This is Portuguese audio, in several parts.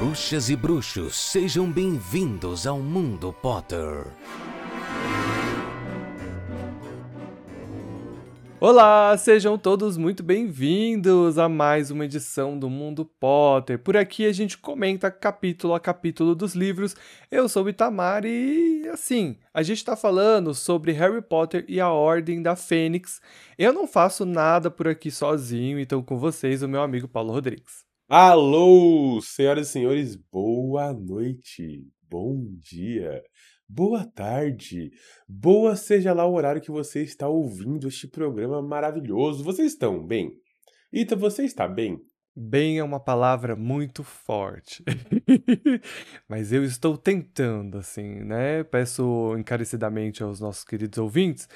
Bruxas e bruxos, sejam bem-vindos ao Mundo Potter. Olá, sejam todos muito bem-vindos a mais uma edição do Mundo Potter. Por aqui a gente comenta capítulo a capítulo dos livros. Eu sou o Itamar e, assim, a gente está falando sobre Harry Potter e a Ordem da Fênix. Eu não faço nada por aqui sozinho, então com vocês o meu amigo Paulo Rodrigues. Alô, senhoras e senhores, boa noite, bom dia. Boa tarde, boa seja lá o horário que você está ouvindo este programa maravilhoso. Vocês estão bem? Ita, você está bem? Bem é uma palavra muito forte. Mas eu estou tentando, assim, né? Peço encarecidamente aos nossos queridos ouvintes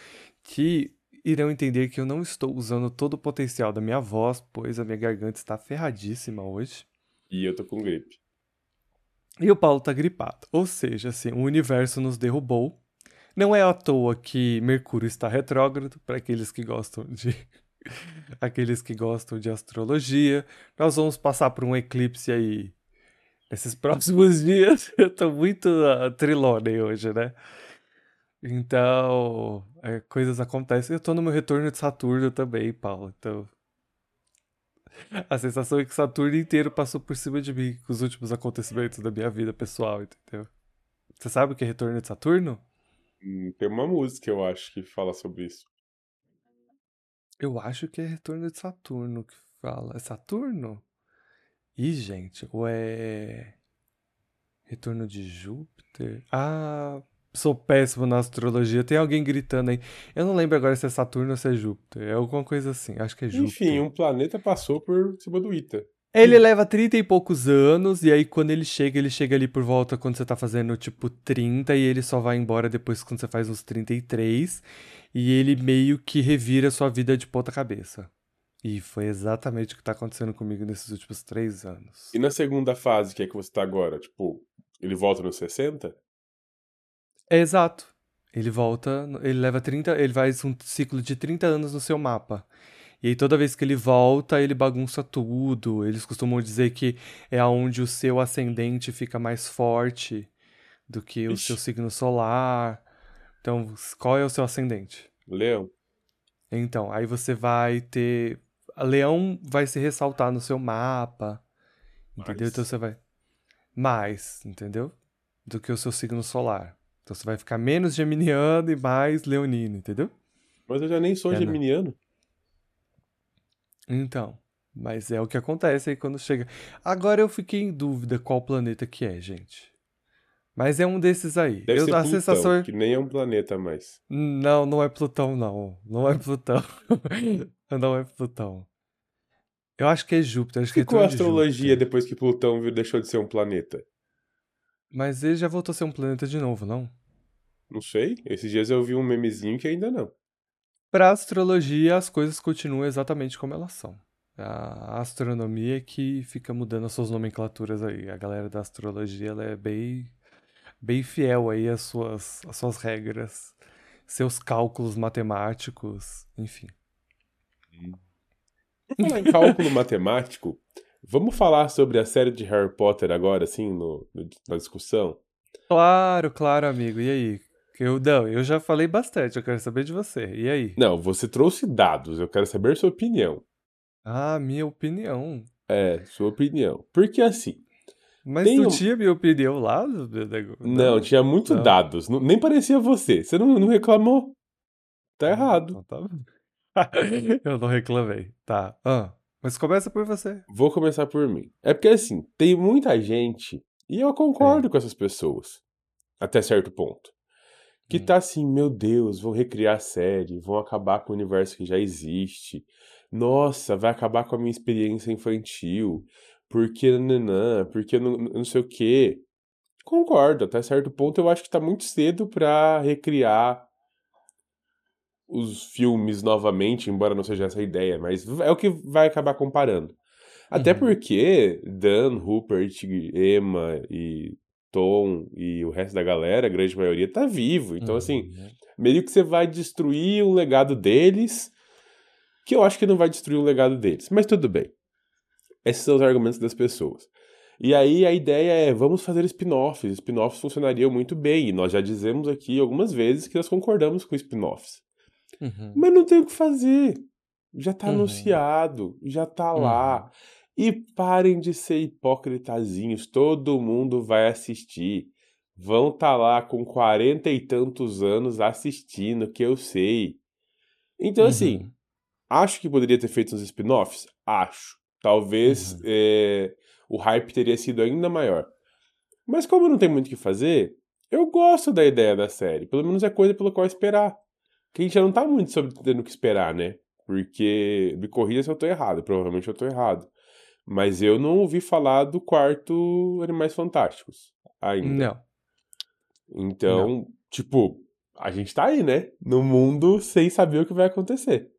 que irão entender que eu não estou usando todo o potencial da minha voz, pois a minha garganta está ferradíssima hoje. E eu tô com gripe. E o Paulo tá gripado. Ou seja, assim, o universo nos derrubou. Não é à toa que Mercúrio está retrógrado, para aqueles que gostam de. aqueles que gostam de astrologia. Nós vamos passar por um eclipse aí nesses próximos dias. Eu tô muito uh, trilone hoje, né? Então, é, coisas acontecem. Eu tô no meu retorno de Saturno também, Paulo. Então, a sensação é que Saturno inteiro passou por cima de mim com os últimos acontecimentos da minha vida pessoal, entendeu? Você sabe o que é retorno de Saturno? Hum, tem uma música, eu acho, que fala sobre isso. Eu acho que é retorno de Saturno que fala. É Saturno? Ih, gente, ou é. Retorno de Júpiter? Ah, sou péssimo na astrologia. Tem alguém gritando aí. Eu não lembro agora se é Saturno ou se é Júpiter. É alguma coisa assim. Acho que é Júpiter. Enfim, um planeta passou por cima do Ita. Ele leva 30 e poucos anos, e aí quando ele chega, ele chega ali por volta quando você tá fazendo tipo 30, e ele só vai embora depois quando você faz uns 33, e ele meio que revira sua vida de ponta cabeça. E foi exatamente o que tá acontecendo comigo nesses últimos três anos. E na segunda fase, que é que você tá agora? Tipo, ele volta nos 60? É exato. Ele volta, ele leva 30, ele faz um ciclo de 30 anos no seu mapa. E aí toda vez que ele volta, ele bagunça tudo. Eles costumam dizer que é onde o seu ascendente fica mais forte do que o Ixi. seu signo solar. Então, qual é o seu ascendente? Leão. Então, aí você vai ter. Leão vai se ressaltar no seu mapa. Entendeu? Mais. Então você vai. Mais, entendeu? Do que o seu signo solar. Então você vai ficar menos geminiano e mais leonino, entendeu? Mas eu já nem sou É, geminiano. Então. Mas é o que acontece aí quando chega. Agora eu fiquei em dúvida qual planeta que é, gente. Mas é um desses aí. Deve eu, ser a Plutão, sensação é- que nem é um planeta mais. Não, não é Plutão, não. Não é Plutão. não é Plutão. Eu acho que é Júpiter. Acho que é Ficou a de astrologia Júpiter. depois que Plutão deixou de ser um planeta? Mas ele já voltou a ser um planeta de novo, não? Não sei. Esses dias eu vi um memezinho que ainda não. Para astrologia, as coisas continuam exatamente como elas são. A astronomia é que fica mudando as suas nomenclaturas aí. A galera da astrologia ela é bem, bem fiel aí às suas, às suas regras, seus cálculos matemáticos, enfim. Falar em cálculo matemático, vamos falar sobre a série de Harry Potter agora, assim, no, no- na discussão? Claro, claro, amigo. E aí? Eu, não, eu já falei bastante, eu quero saber de você. E aí? Não, você trouxe dados, eu quero saber sua opinião. Ah, minha opinião. É, sua opinião. Porque assim, Mas não um- tinha minha opinião lá? do- do- não, tinha muitos não. dados, não- nem parecia você. Você não, não reclamou. Tá errado. Então tá- Eu não reclamei. Tá. Ah, mas começa por você. Vou começar por mim. É porque assim, tem muita gente, e eu concordo com essas pessoas, até certo ponto, que Hum. tá assim, meu Deus, vão recriar a série, vão acabar com o universo que já existe. Nossa, vai acabar com a minha experiência infantil. Porque nananã, porque não, não sei o quê. Concordo, até certo ponto eu acho que tá muito cedo pra recriar os filmes novamente, embora não seja essa a ideia, mas é o que vai acabar comparando. Até Uhum. porque Dan, Rupert, Emma e Tom e o resto da galera, a grande maioria, tá vivo. Então, assim, Uhum. meio que você vai destruir o legado deles, que eu acho que não vai destruir o legado deles. Mas tudo bem. Esses são os argumentos das pessoas. E aí a ideia é, vamos fazer spin-offs. Spin-offs funcionariam muito bem, e nós já dizemos aqui algumas vezes que nós concordamos com spin-offs. Uhum. Mas não tem o que fazer. Já tá Uhum. anunciado, já tá lá. E parem de ser hipócritazinhos, todo mundo vai assistir. Vão tá lá com quarenta e tantos anos assistindo, que eu sei. Então, assim, Uhum. acho que poderia ter feito uns spin-offs? Acho. Talvez Uhum. é, o hype teria sido ainda maior. Mas como não tem muito o que fazer, eu gosto da ideia da série. Pelo menos é coisa pela qual esperar. Que a gente já não tá muito sobre tendo o que esperar, né? Porque, me corrija se eu tô errado, provavelmente eu tô errado. Mas eu não ouvi falar do quarto Animais Fantásticos ainda. Não. Então, tipo, a gente tá aí, né? No mundo sem saber o que vai acontecer.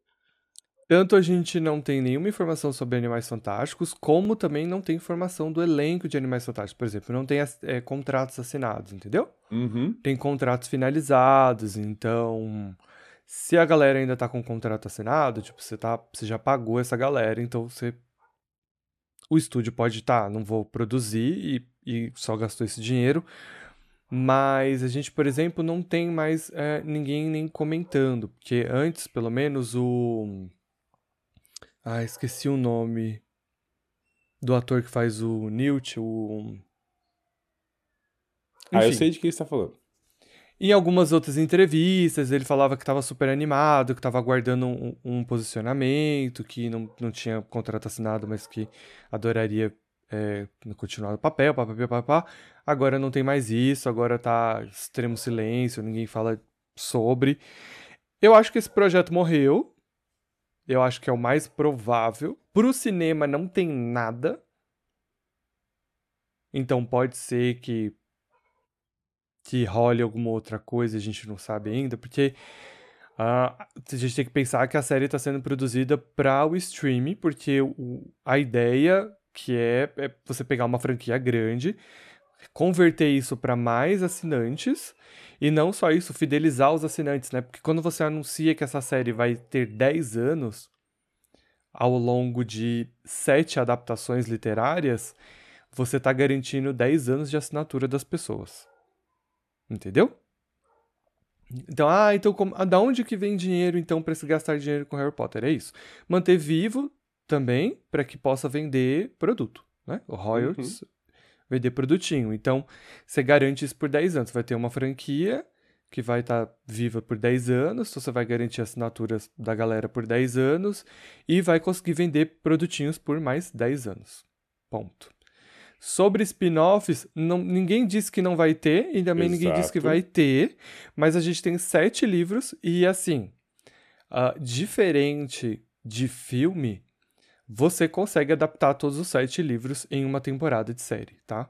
Tanto a gente não tem nenhuma informação sobre Animais Fantásticos, como também não tem informação do elenco de Animais Fantásticos. Por exemplo, não tem é, contratos assinados, entendeu? Uhum. Tem contratos finalizados, então. Se a galera ainda tá com contrato assinado, tipo, você, tá, você já pagou essa galera, então você. O estúdio pode estar, tá, não vou produzir e, e só gastou esse dinheiro. Mas a gente, por exemplo, não tem mais é, ninguém nem comentando. Porque antes, pelo menos, o. Ah, esqueci o nome do ator que faz o Newt, o. Ah, eu Enfim. sei de quem você tá falando. Em algumas outras entrevistas, ele falava que estava super animado, que estava aguardando um, um posicionamento, que não, não tinha contrato assinado, mas que adoraria é, continuar no papel, papapá, papapá. Agora não tem mais isso, agora tá extremo silêncio, ninguém fala sobre. Eu acho que esse projeto morreu. Eu acho que é o mais provável. Pro cinema não tem nada. Então pode ser que que role alguma outra coisa, a gente não sabe ainda, porque uh, a gente tem que pensar que a série está sendo produzida para o streaming, porque o, a ideia que é, é você pegar uma franquia grande, converter isso para mais assinantes, e não só isso, fidelizar os assinantes, né? Porque quando você anuncia que essa série vai ter 10 anos, ao longo de sete adaptações literárias, você está garantindo 10 anos de assinatura das pessoas. Entendeu? Então, ah, então como, ah, da onde que vem dinheiro então para se gastar dinheiro com Harry Potter? É isso. Manter vivo também para que possa vender produto, né? O royalties, uhum. vender produtinho. Então, você garante isso por 10 anos. Vai ter uma franquia que vai estar tá viva por 10 anos, então você vai garantir assinaturas da galera por 10 anos e vai conseguir vender produtinhos por mais 10 anos. Ponto. Sobre spin-offs, ninguém disse que não vai ter, e também Exato. ninguém disse que vai ter, mas a gente tem sete livros, e assim, uh, diferente de filme, você consegue adaptar todos os sete livros em uma temporada de série, tá?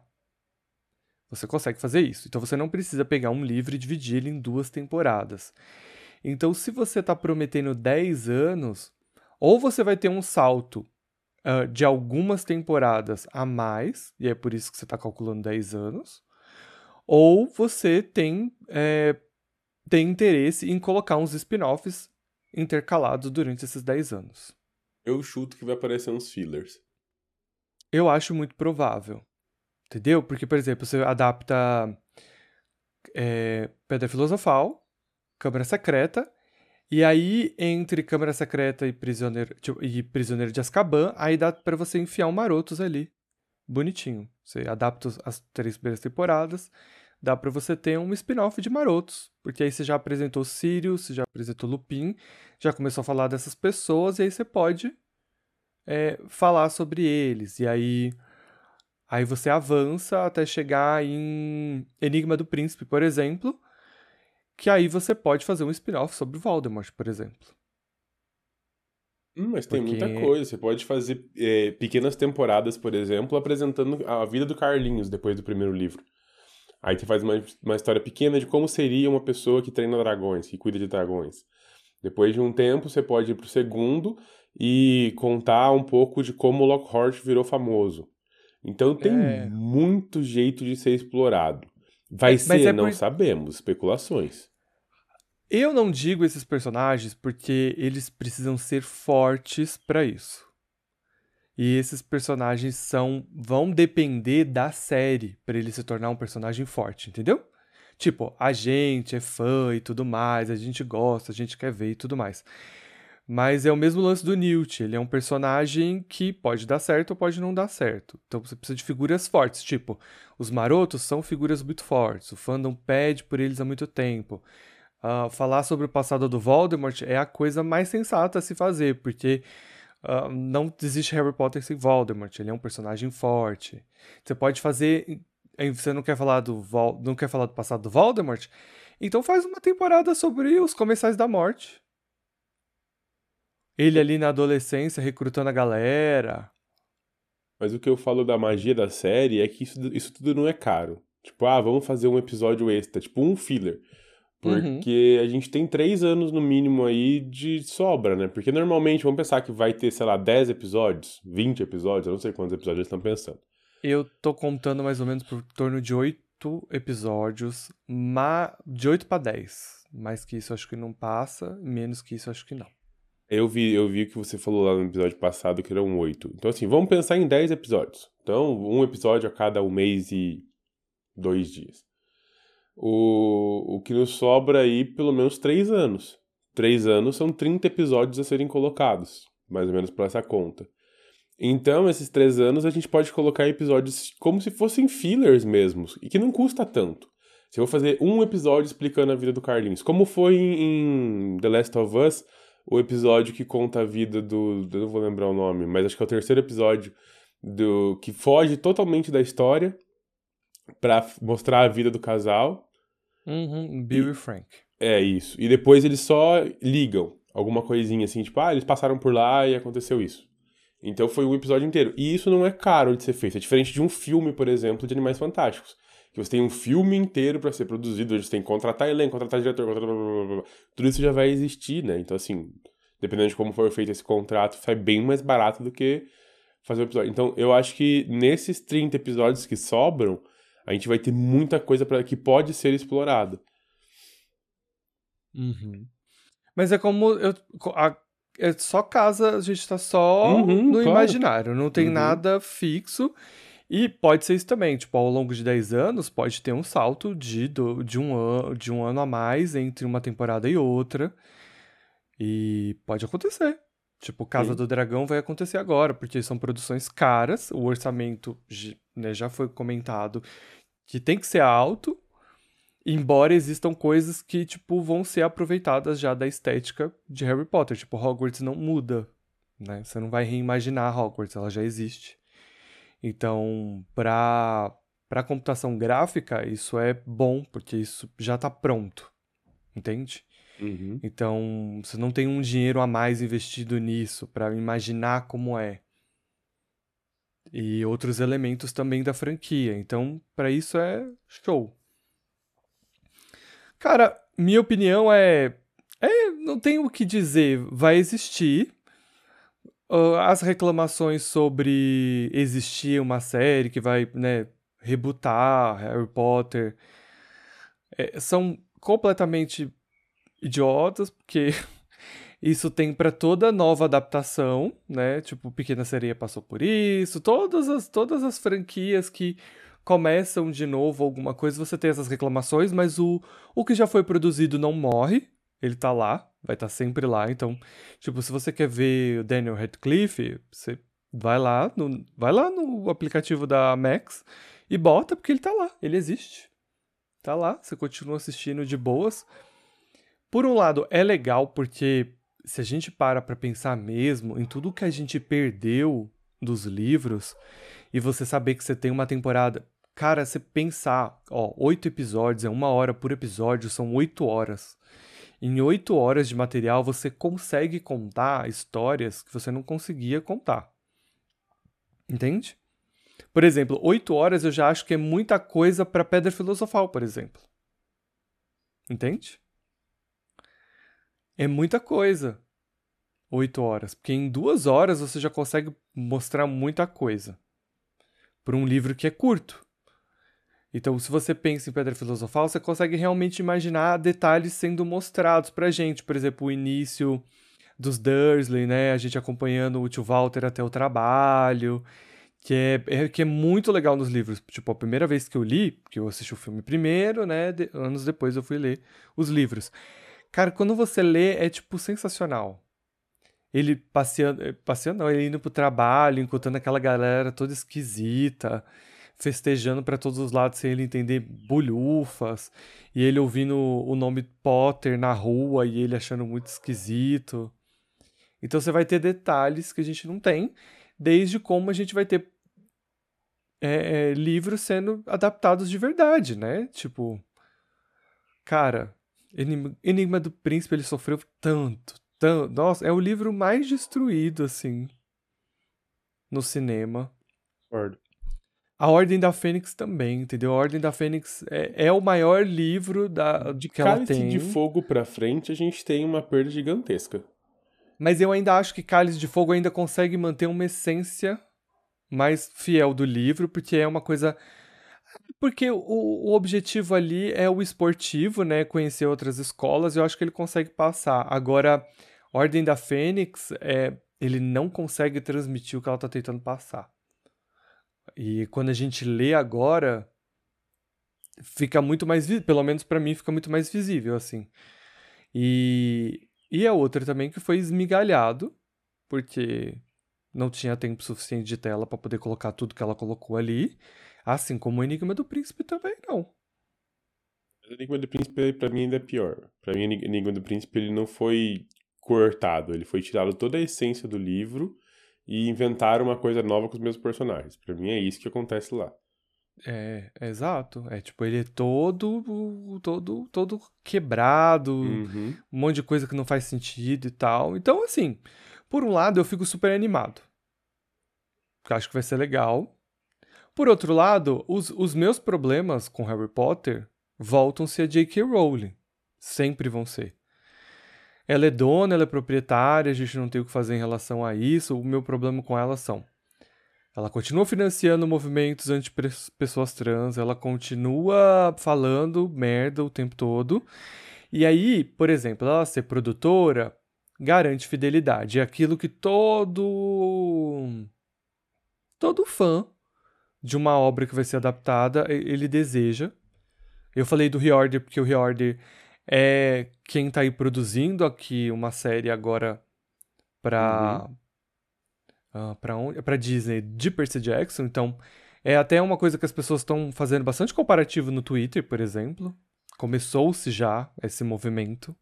Você consegue fazer isso. Então você não precisa pegar um livro e dividir ele em duas temporadas. Então, se você está prometendo 10 anos, ou você vai ter um salto Uh, de algumas temporadas a mais, e é por isso que você está calculando 10 anos, ou você tem, é, tem interesse em colocar uns spin-offs intercalados durante esses 10 anos. Eu chuto que vai aparecer uns fillers. Eu acho muito provável. Entendeu? Porque, por exemplo, você adapta é, Pedra Filosofal, Câmara Secreta, e aí, entre Câmara Secreta e Prisioneiro, tipo, e Prisioneiro de Azkaban, aí dá para você enfiar um Marotos ali. Bonitinho. Você adapta as três primeiras temporadas, dá para você ter um spin-off de Marotos. Porque aí você já apresentou Sirius, você já apresentou Lupin, já começou a falar dessas pessoas, e aí você pode é, falar sobre eles. E aí, aí você avança até chegar em Enigma do Príncipe, por exemplo, que aí você pode fazer um spin-off sobre Voldemort, por exemplo. Hum, mas tem Porque- muita coisa. Você pode fazer é, pequenas temporadas, por exemplo, apresentando a vida do Carlinhos depois do primeiro livro. Aí você faz uma, uma história pequena de como seria uma pessoa que treina dragões, que cuida de dragões. Depois de um tempo, você pode ir pro segundo e contar um pouco de como o Lockhart virou famoso. Então tem É. muito jeito de ser explorado. Vai Mas ser, é não por- sabemos, especulações. Eu não digo esses personagens porque eles precisam ser fortes pra isso. E esses personagens são vão depender da série para ele se tornar um personagem forte, entendeu? Tipo, a gente é fã e tudo mais, a gente gosta, a gente quer ver e tudo mais. Mas é o mesmo lance do Newt, ele é um personagem que pode dar certo ou pode não dar certo. Então você precisa de figuras fortes, tipo, os marotos são figuras muito fortes, o fandom pede por eles há muito tempo. Uh, falar sobre o passado do Voldemort é a coisa mais sensata a se fazer, porque uh, não existe Harry Potter sem Voldemort, ele é um personagem forte. Você pode fazer. Você não quer falar do, Vol não quer falar do passado do Voldemort? Então faz uma temporada sobre os comensais da morte. Ele ali na adolescência recrutando a galera. Mas o que eu falo da magia da série é que isso, isso tudo não é caro. Tipo, ah, vamos fazer um episódio extra, tipo um filler. Porque uhum. a gente tem três anos no mínimo aí de sobra, né? Porque normalmente, vamos pensar que vai ter, sei lá, 10 episódios, 20 episódios, eu não sei quantos episódios eles estão pensando. Eu tô contando mais ou menos por torno de 8 episódios, ma... de 8 para 10. Mais que isso acho que não passa, menos que isso acho que não. Eu vi, eu vi que você falou lá no episódio passado que eram oito. Então, assim, vamos pensar em dez episódios. Então, um episódio a cada um mês e dois dias. O, o que nos sobra aí, pelo menos três anos. Três anos são 30 episódios a serem colocados, mais ou menos por essa conta. Então, esses três anos a gente pode colocar episódios como se fossem fillers mesmo, e que não custa tanto. Se eu vou fazer um episódio explicando a vida do Carlinhos, como foi em, em The Last of Us, o episódio que conta a vida do. Eu não vou lembrar o nome, mas acho que é o terceiro episódio do que foge totalmente da história para mostrar a vida do casal. Uhum, Bill e, e Frank. É isso. E depois eles só ligam alguma coisinha assim, tipo, ah, eles passaram por lá e aconteceu isso. Então foi um episódio inteiro. E isso não é caro de ser feito. É diferente de um filme, por exemplo, de Animais Fantásticos. Que você tem um filme inteiro para ser produzido, você tem que contratar elenco, contratar diretor, contratar... Blá, blá, blá, tudo isso já vai existir, né? Então, assim, dependendo de como for feito esse contrato, sai bem mais barato do que fazer o episódio. Então, eu acho que nesses 30 episódios que sobram, a gente vai ter muita coisa para que pode ser explorada. Uhum. Mas é como eu, a, é só casa, a gente tá só uhum, no claro. imaginário, não tem uhum. nada fixo. E pode ser isso também, tipo, ao longo de 10 anos, pode ter um salto de, do, de, um, an, de um ano a mais entre uma temporada e outra. E pode acontecer. Tipo, Casa Sim. do Dragão vai acontecer agora, porque são produções caras, o orçamento né, já foi comentado que tem que ser alto, embora existam coisas que, tipo, vão ser aproveitadas já da estética de Harry Potter. Tipo, Hogwarts não muda, né? Você não vai reimaginar Hogwarts, ela já existe. Então, para para computação gráfica, isso é bom, porque isso já está pronto. Entende? Uhum. Então, você não tem um dinheiro a mais investido nisso para imaginar como é. E outros elementos também da franquia. Então, para isso é show. Cara, minha opinião é. É, não tenho o que dizer. Vai existir. As reclamações sobre existir uma série que vai, né, rebootar Harry Potter é, são completamente idiotas, porque isso tem para toda nova adaptação, né? Tipo, Pequena Sereia passou por isso, todas as, todas as franquias que começam de novo alguma coisa, você tem essas reclamações, mas o, o que já foi produzido não morre, ele tá lá, vai estar tá sempre lá. Então, tipo, se você quer ver o Daniel Radcliffe, você vai lá no, vai lá no aplicativo da Max e bota, porque ele tá lá, ele existe. Tá lá, você continua assistindo de boas. Por um lado, é legal porque se a gente para para pensar mesmo em tudo que a gente perdeu dos livros e você saber que você tem uma temporada. Cara, você pensar, ó, oito episódios, é uma hora por episódio, são oito horas. Em oito horas de material, você consegue contar histórias que você não conseguia contar. Entende? Por exemplo, oito horas eu já acho que é muita coisa para Pedra Filosofal, por exemplo. Entende? é muita coisa. Oito horas. Porque em duas horas você já consegue mostrar muita coisa. Por um livro que é curto. Então, se você pensa em Pedra Filosofal, você consegue realmente imaginar detalhes sendo mostrados pra gente. Por exemplo, o início dos Dursley, né? A gente acompanhando o tio Walter até o trabalho, que é, é, que é muito legal nos livros. Tipo, a primeira vez que eu li, porque eu assisti o filme primeiro, né? De, anos depois eu fui ler os livros. Cara, quando você lê, é tipo sensacional. Ele passeando, eh, passeando não, ele indo pro trabalho, encontrando aquela galera toda esquisita, festejando para todos os lados sem ele entender bolhufas, e ele ouvindo o nome Potter na rua e ele achando muito esquisito. Então você vai ter detalhes que a gente não tem, desde como a gente vai ter é, é, livros sendo adaptados de verdade, né? Tipo, cara, Enigma, do Príncipe ele sofreu tanto, tanto. Nossa, é o livro mais destruído, assim, no cinema. Concordo. A Ordem da Fênix também, entendeu? A Ordem da Fênix é, é o maior livro da, De que ela Cálice tem. de Fogo pra frente, a gente tem uma perda gigantesca. Mas eu ainda acho que Cálice de Fogo ainda consegue manter uma essência mais fiel do livro, porque é uma coisa. Porque o, o objetivo ali é o esportivo, né? Conhecer outras escolas, eu acho que ele consegue passar. Agora, Ordem da Fênix, é, ele não consegue transmitir o que ela tá tentando passar. E quando a gente lê agora, fica muito mais, pelo menos pra mim, fica muito mais visível, assim. E, e a outra também que foi esmigalhado, porque não tinha tempo suficiente de tela pra poder colocar tudo que ela colocou ali, assim como o Enigma do Príncipe também não. O Enigma do Príncipe, pra mim, ainda é pior. Pra mim, o Enigma do Príncipe, ele não foi cortado. Ele foi tirado toda a essência do livro e inventaram uma coisa nova com os mesmos personagens. Pra mim, é isso que acontece lá. É, é exato. É tipo, ele é todo, todo, todo quebrado, Uhum. um monte de coisa que não faz sentido e tal. Então, assim, por um lado eu fico super animado. Porque acho que vai ser legal. Por outro lado, os, os meus problemas com Harry Potter voltam-se a J.K. Rowling. Sempre vão ser. Ela é dona, ela é proprietária, a gente não tem o que fazer em relação a isso. O meu problema com ela são. Ela continua financiando movimentos anti-pessoas trans, ela continua falando merda o tempo todo. E aí, por exemplo, ela ser produtora garante fidelidade. É aquilo que todo. todo fã de uma obra que vai ser adaptada, ele deseja. Eu falei do Reorder porque o Reorder é quem tá aí produzindo aqui uma série agora pra. ah, pra onde? Pra Disney de Percy Jackson. Então, é até uma coisa que as pessoas estão fazendo bastante comparativo no Twitter, por exemplo. Começou-se já esse movimento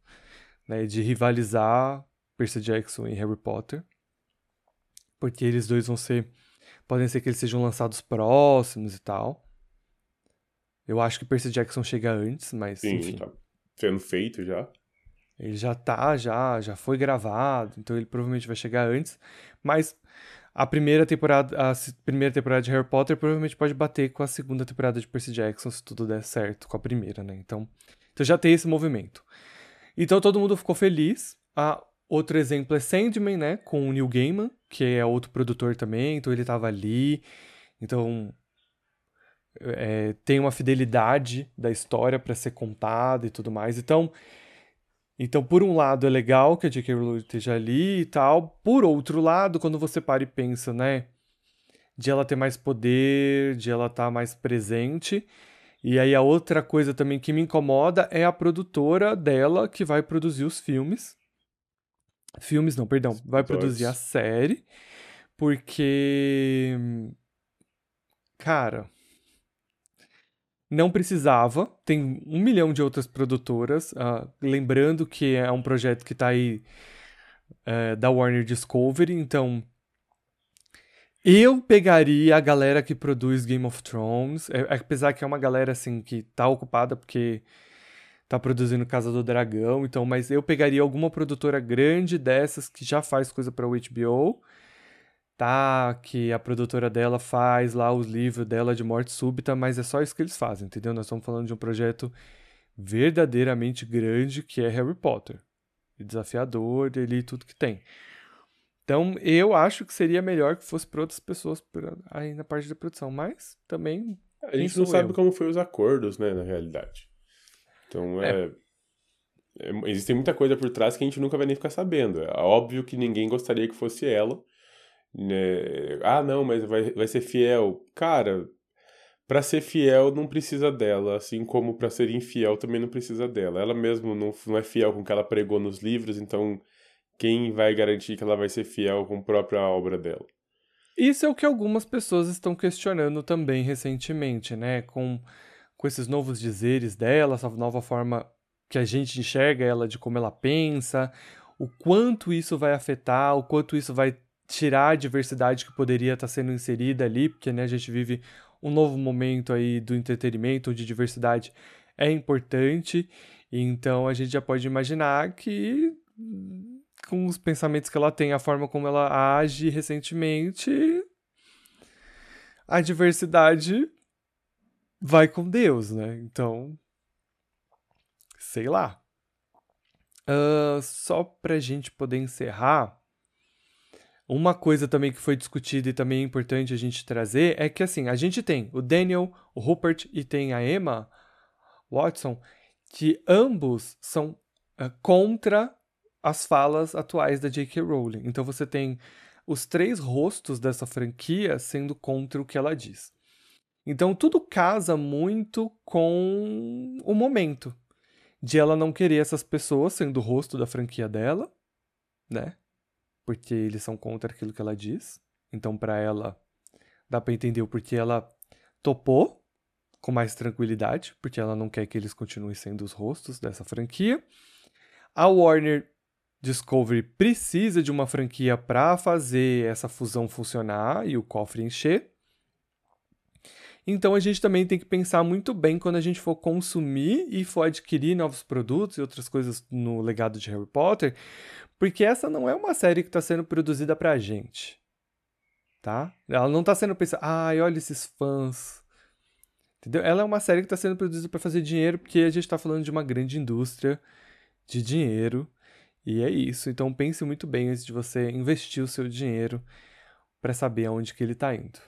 né, de rivalizar Percy Jackson e Harry Potter. Porque eles dois vão ser. Podem ser que eles sejam lançados próximos e tal. Eu acho que Percy Jackson chega antes, mas Sim, enfim. tá sendo feito já. Ele já tá, já, já foi gravado, então ele provavelmente vai chegar antes. Mas a primeira temporada, a primeira temporada de Harry Potter provavelmente pode bater com a segunda temporada de Percy Jackson, se tudo der certo com a primeira, né? Então, então já tem esse movimento. Então todo mundo ficou feliz. Ah, outro exemplo é Sandman, né? Com o Neil Gaiman, que é outro produtor também, então ele tava ali. Então é, tem uma fidelidade da história para ser contada e tudo mais. Então, então, por um lado, é legal que a J.K. Rowling esteja ali e tal. Por outro lado, quando você para e pensa, né? De ela ter mais poder, de ela estar mais presente. E aí, a outra coisa também que me incomoda é a produtora dela que vai produzir os filmes. Filmes, não, perdão. Vai produzir a série. Porque. Cara. Não precisava, tem um milhão de outras produtoras. ah, lembrando que é um projeto que tá aí é, da Warner Discovery, então eu pegaria a galera que produz Game of Thrones, é- apesar que é uma galera assim que tá ocupada porque tá produzindo Casa do Dragão, então, mas eu pegaria alguma produtora grande dessas que já faz coisa para o HBO, tá? Que a produtora dela faz lá os livros dela de morte súbita, mas é só isso que eles fazem, entendeu? Nós estamos falando de um projeto verdadeiramente grande que é Harry Potter. Desafiador dele e tudo que tem. Então, eu acho que seria melhor que fosse para outras pessoas por- aí na parte da produção, mas também A gente não sou sabe eu? como foi os acordos, né, na realidade. Então, é... é, existe muita coisa por trás que a gente nunca vai nem ficar sabendo. É óbvio que ninguém gostaria que fosse ela. Né? Ah, não, mas vai, vai ser fiel. Cara, para ser fiel não precisa dela, assim como para ser infiel também não precisa dela. Ela mesmo não, não é fiel com o que ela pregou nos livros, então quem vai garantir que ela vai ser fiel com a própria obra dela? Isso é o que algumas pessoas estão questionando também recentemente, né? Com, com esses novos dizeres dela, essa nova forma que a gente enxerga ela de como ela pensa, o quanto isso vai afetar, o quanto isso vai tirar a diversidade que poderia estar sendo inserida ali, porque né, a gente vive um novo momento aí do entretenimento, onde diversidade é importante, então a gente já pode imaginar que com os pensamentos que ela tem, a forma como ela age recentemente, a diversidade vai com Deus, né? Então, sei lá. Uh, só pra gente poder encerrar, uma coisa também que foi discutida e também é importante a gente trazer é que, assim, a gente tem o Daniel, o Rupert e tem a Emma Watson, que ambos são uh, contra as falas atuais da J.K. Rowling. Então você tem os três rostos dessa franquia sendo contra o que ela diz. Então tudo casa muito com o momento de ela não querer essas pessoas sendo o rosto da franquia dela, né? Porque eles são contra aquilo que ela diz. Então, para ela, dá para entender o porquê ela topou com mais tranquilidade, porque ela não quer que eles continuem sendo os rostos dessa franquia. A Warner Discovery precisa de uma franquia para fazer essa fusão funcionar e o cofre encher. Então a gente também tem que pensar muito bem quando a gente for consumir e for adquirir novos produtos e outras coisas no legado de Harry Potter, porque essa não é uma série que está sendo produzida pra gente. Tá? Ela não está sendo pensada, ai, olha esses fãs. Entendeu? Ela é uma série que está sendo produzida para fazer dinheiro, porque a gente está falando de uma grande indústria de dinheiro. E é isso. Então pense muito bem antes de você investir o seu dinheiro para saber aonde que ele está indo.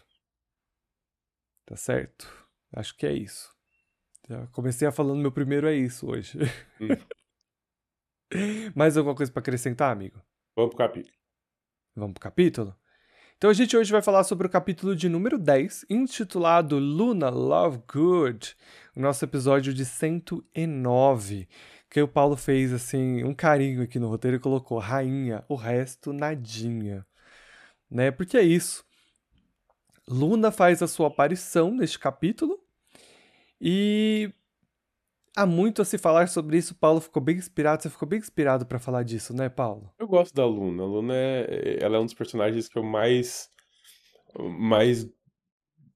Tá certo? Acho que é isso. Já comecei a falando meu primeiro é isso hoje. Mais alguma coisa para acrescentar, amigo? Vamos pro capítulo. Vamos pro capítulo? Então a gente hoje vai falar sobre o capítulo de número 10, intitulado Luna Lovegood, o nosso episódio de 109, que o Paulo fez assim um carinho aqui no roteiro e colocou rainha, o resto nadinha. Né? Porque é isso. Luna faz a sua aparição neste capítulo e há muito a se falar sobre isso. Paulo ficou bem inspirado. Você ficou bem inspirado para falar disso, né, Paulo? Eu gosto da Luna. A Luna é, ela é um dos personagens que eu mais, mais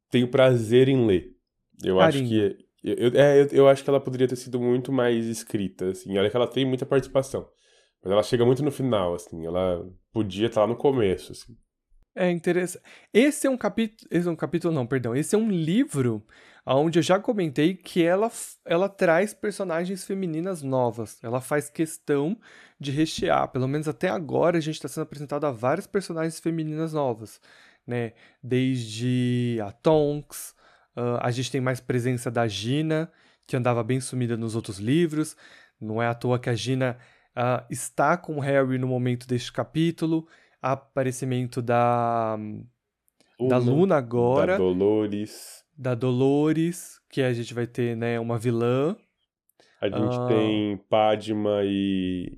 tenho prazer em ler. Eu Carinho. acho que eu, é, eu, eu, acho que ela poderia ter sido muito mais escrita, assim. Olha que ela tem muita participação. Mas ela chega muito no final, assim. Ela podia estar lá no começo, assim. É interessante. Esse é um capítulo. Esse é um capítulo, não, perdão. Esse é um livro onde eu já comentei que ela, ela traz personagens femininas novas. Ela faz questão de rechear. Pelo menos até agora a gente está sendo apresentado a várias personagens femininas novas. Né? Desde a Tonks, uh, a gente tem mais presença da Gina, que andava bem sumida nos outros livros. Não é à toa que a Gina uh, está com o Harry no momento deste capítulo aparecimento da Luna, da Luna agora, da Dolores, da Dolores, que a gente vai ter, né, uma vilã. A gente ah. tem Padma e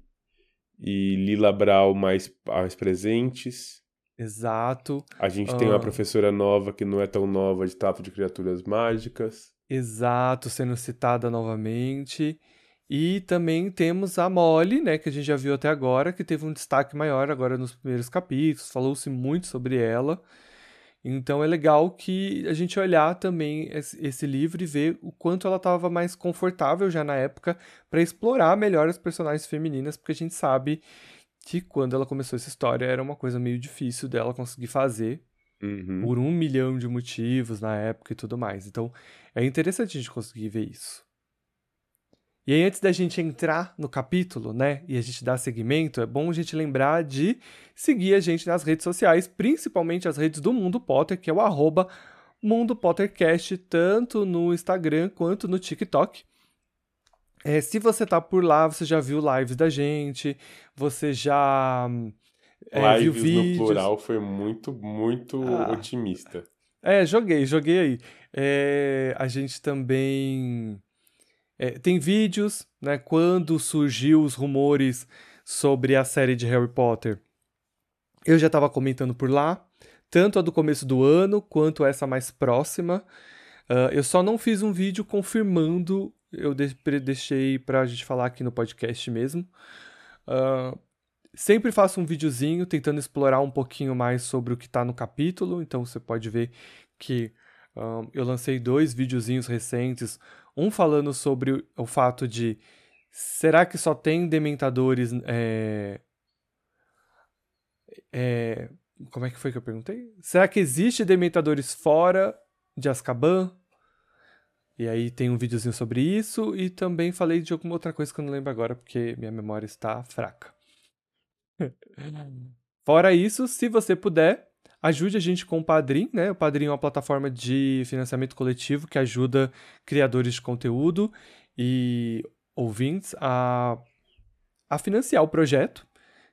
e Lila Brau mais, mais presentes. Exato. A gente tem uma professora nova que não é tão nova de trato de criaturas mágicas. Exato, sendo citada novamente. E também temos a Molly, né, que a gente já viu até agora, que teve um destaque maior agora nos primeiros capítulos, falou-se muito sobre ela. Então é legal que a gente olhar também esse livro e ver o quanto ela estava mais confortável já na época para explorar melhor as personagens femininas, porque a gente sabe que quando ela começou essa história era uma coisa meio difícil dela conseguir fazer. Uhum. Por um milhão de motivos na época e tudo mais. Então é interessante a gente conseguir ver isso. E aí, antes da gente entrar no capítulo, né, e a gente dar seguimento, é bom a gente lembrar de seguir a gente nas redes sociais, principalmente as redes do Mundo Potter, que é o arroba Mundo Pottercast, tanto no Instagram quanto no TikTok. É, se você tá por lá, você já viu lives da gente, você já é, viu Lives vídeos. no plural foi muito, muito Ah. otimista. É, joguei, joguei aí. É, a gente também é, tem vídeos, né? Quando surgiu os rumores sobre a série de Harry Potter, eu já estava comentando por lá, tanto a do começo do ano quanto essa mais próxima. Ah, eu só não fiz um vídeo confirmando, eu deixei pra gente falar aqui no podcast mesmo. Ah, sempre faço um videozinho tentando explorar um pouquinho mais sobre o que tá no capítulo, então você pode ver que ahn, eu lancei dois videozinhos recentes, um falando sobre o, fato de será que só tem dementadores é, é, como é que foi que eu perguntei? Será que existe dementadores fora de Azkaban? E aí tem um videozinho sobre isso e também falei de alguma outra coisa que eu não lembro agora porque minha memória está fraca. Fora isso, se você puder, ajude a gente com o Padrim, né? O Padrim é uma plataforma de financiamento coletivo que ajuda criadores de conteúdo e ouvintes a, a financiar o projeto.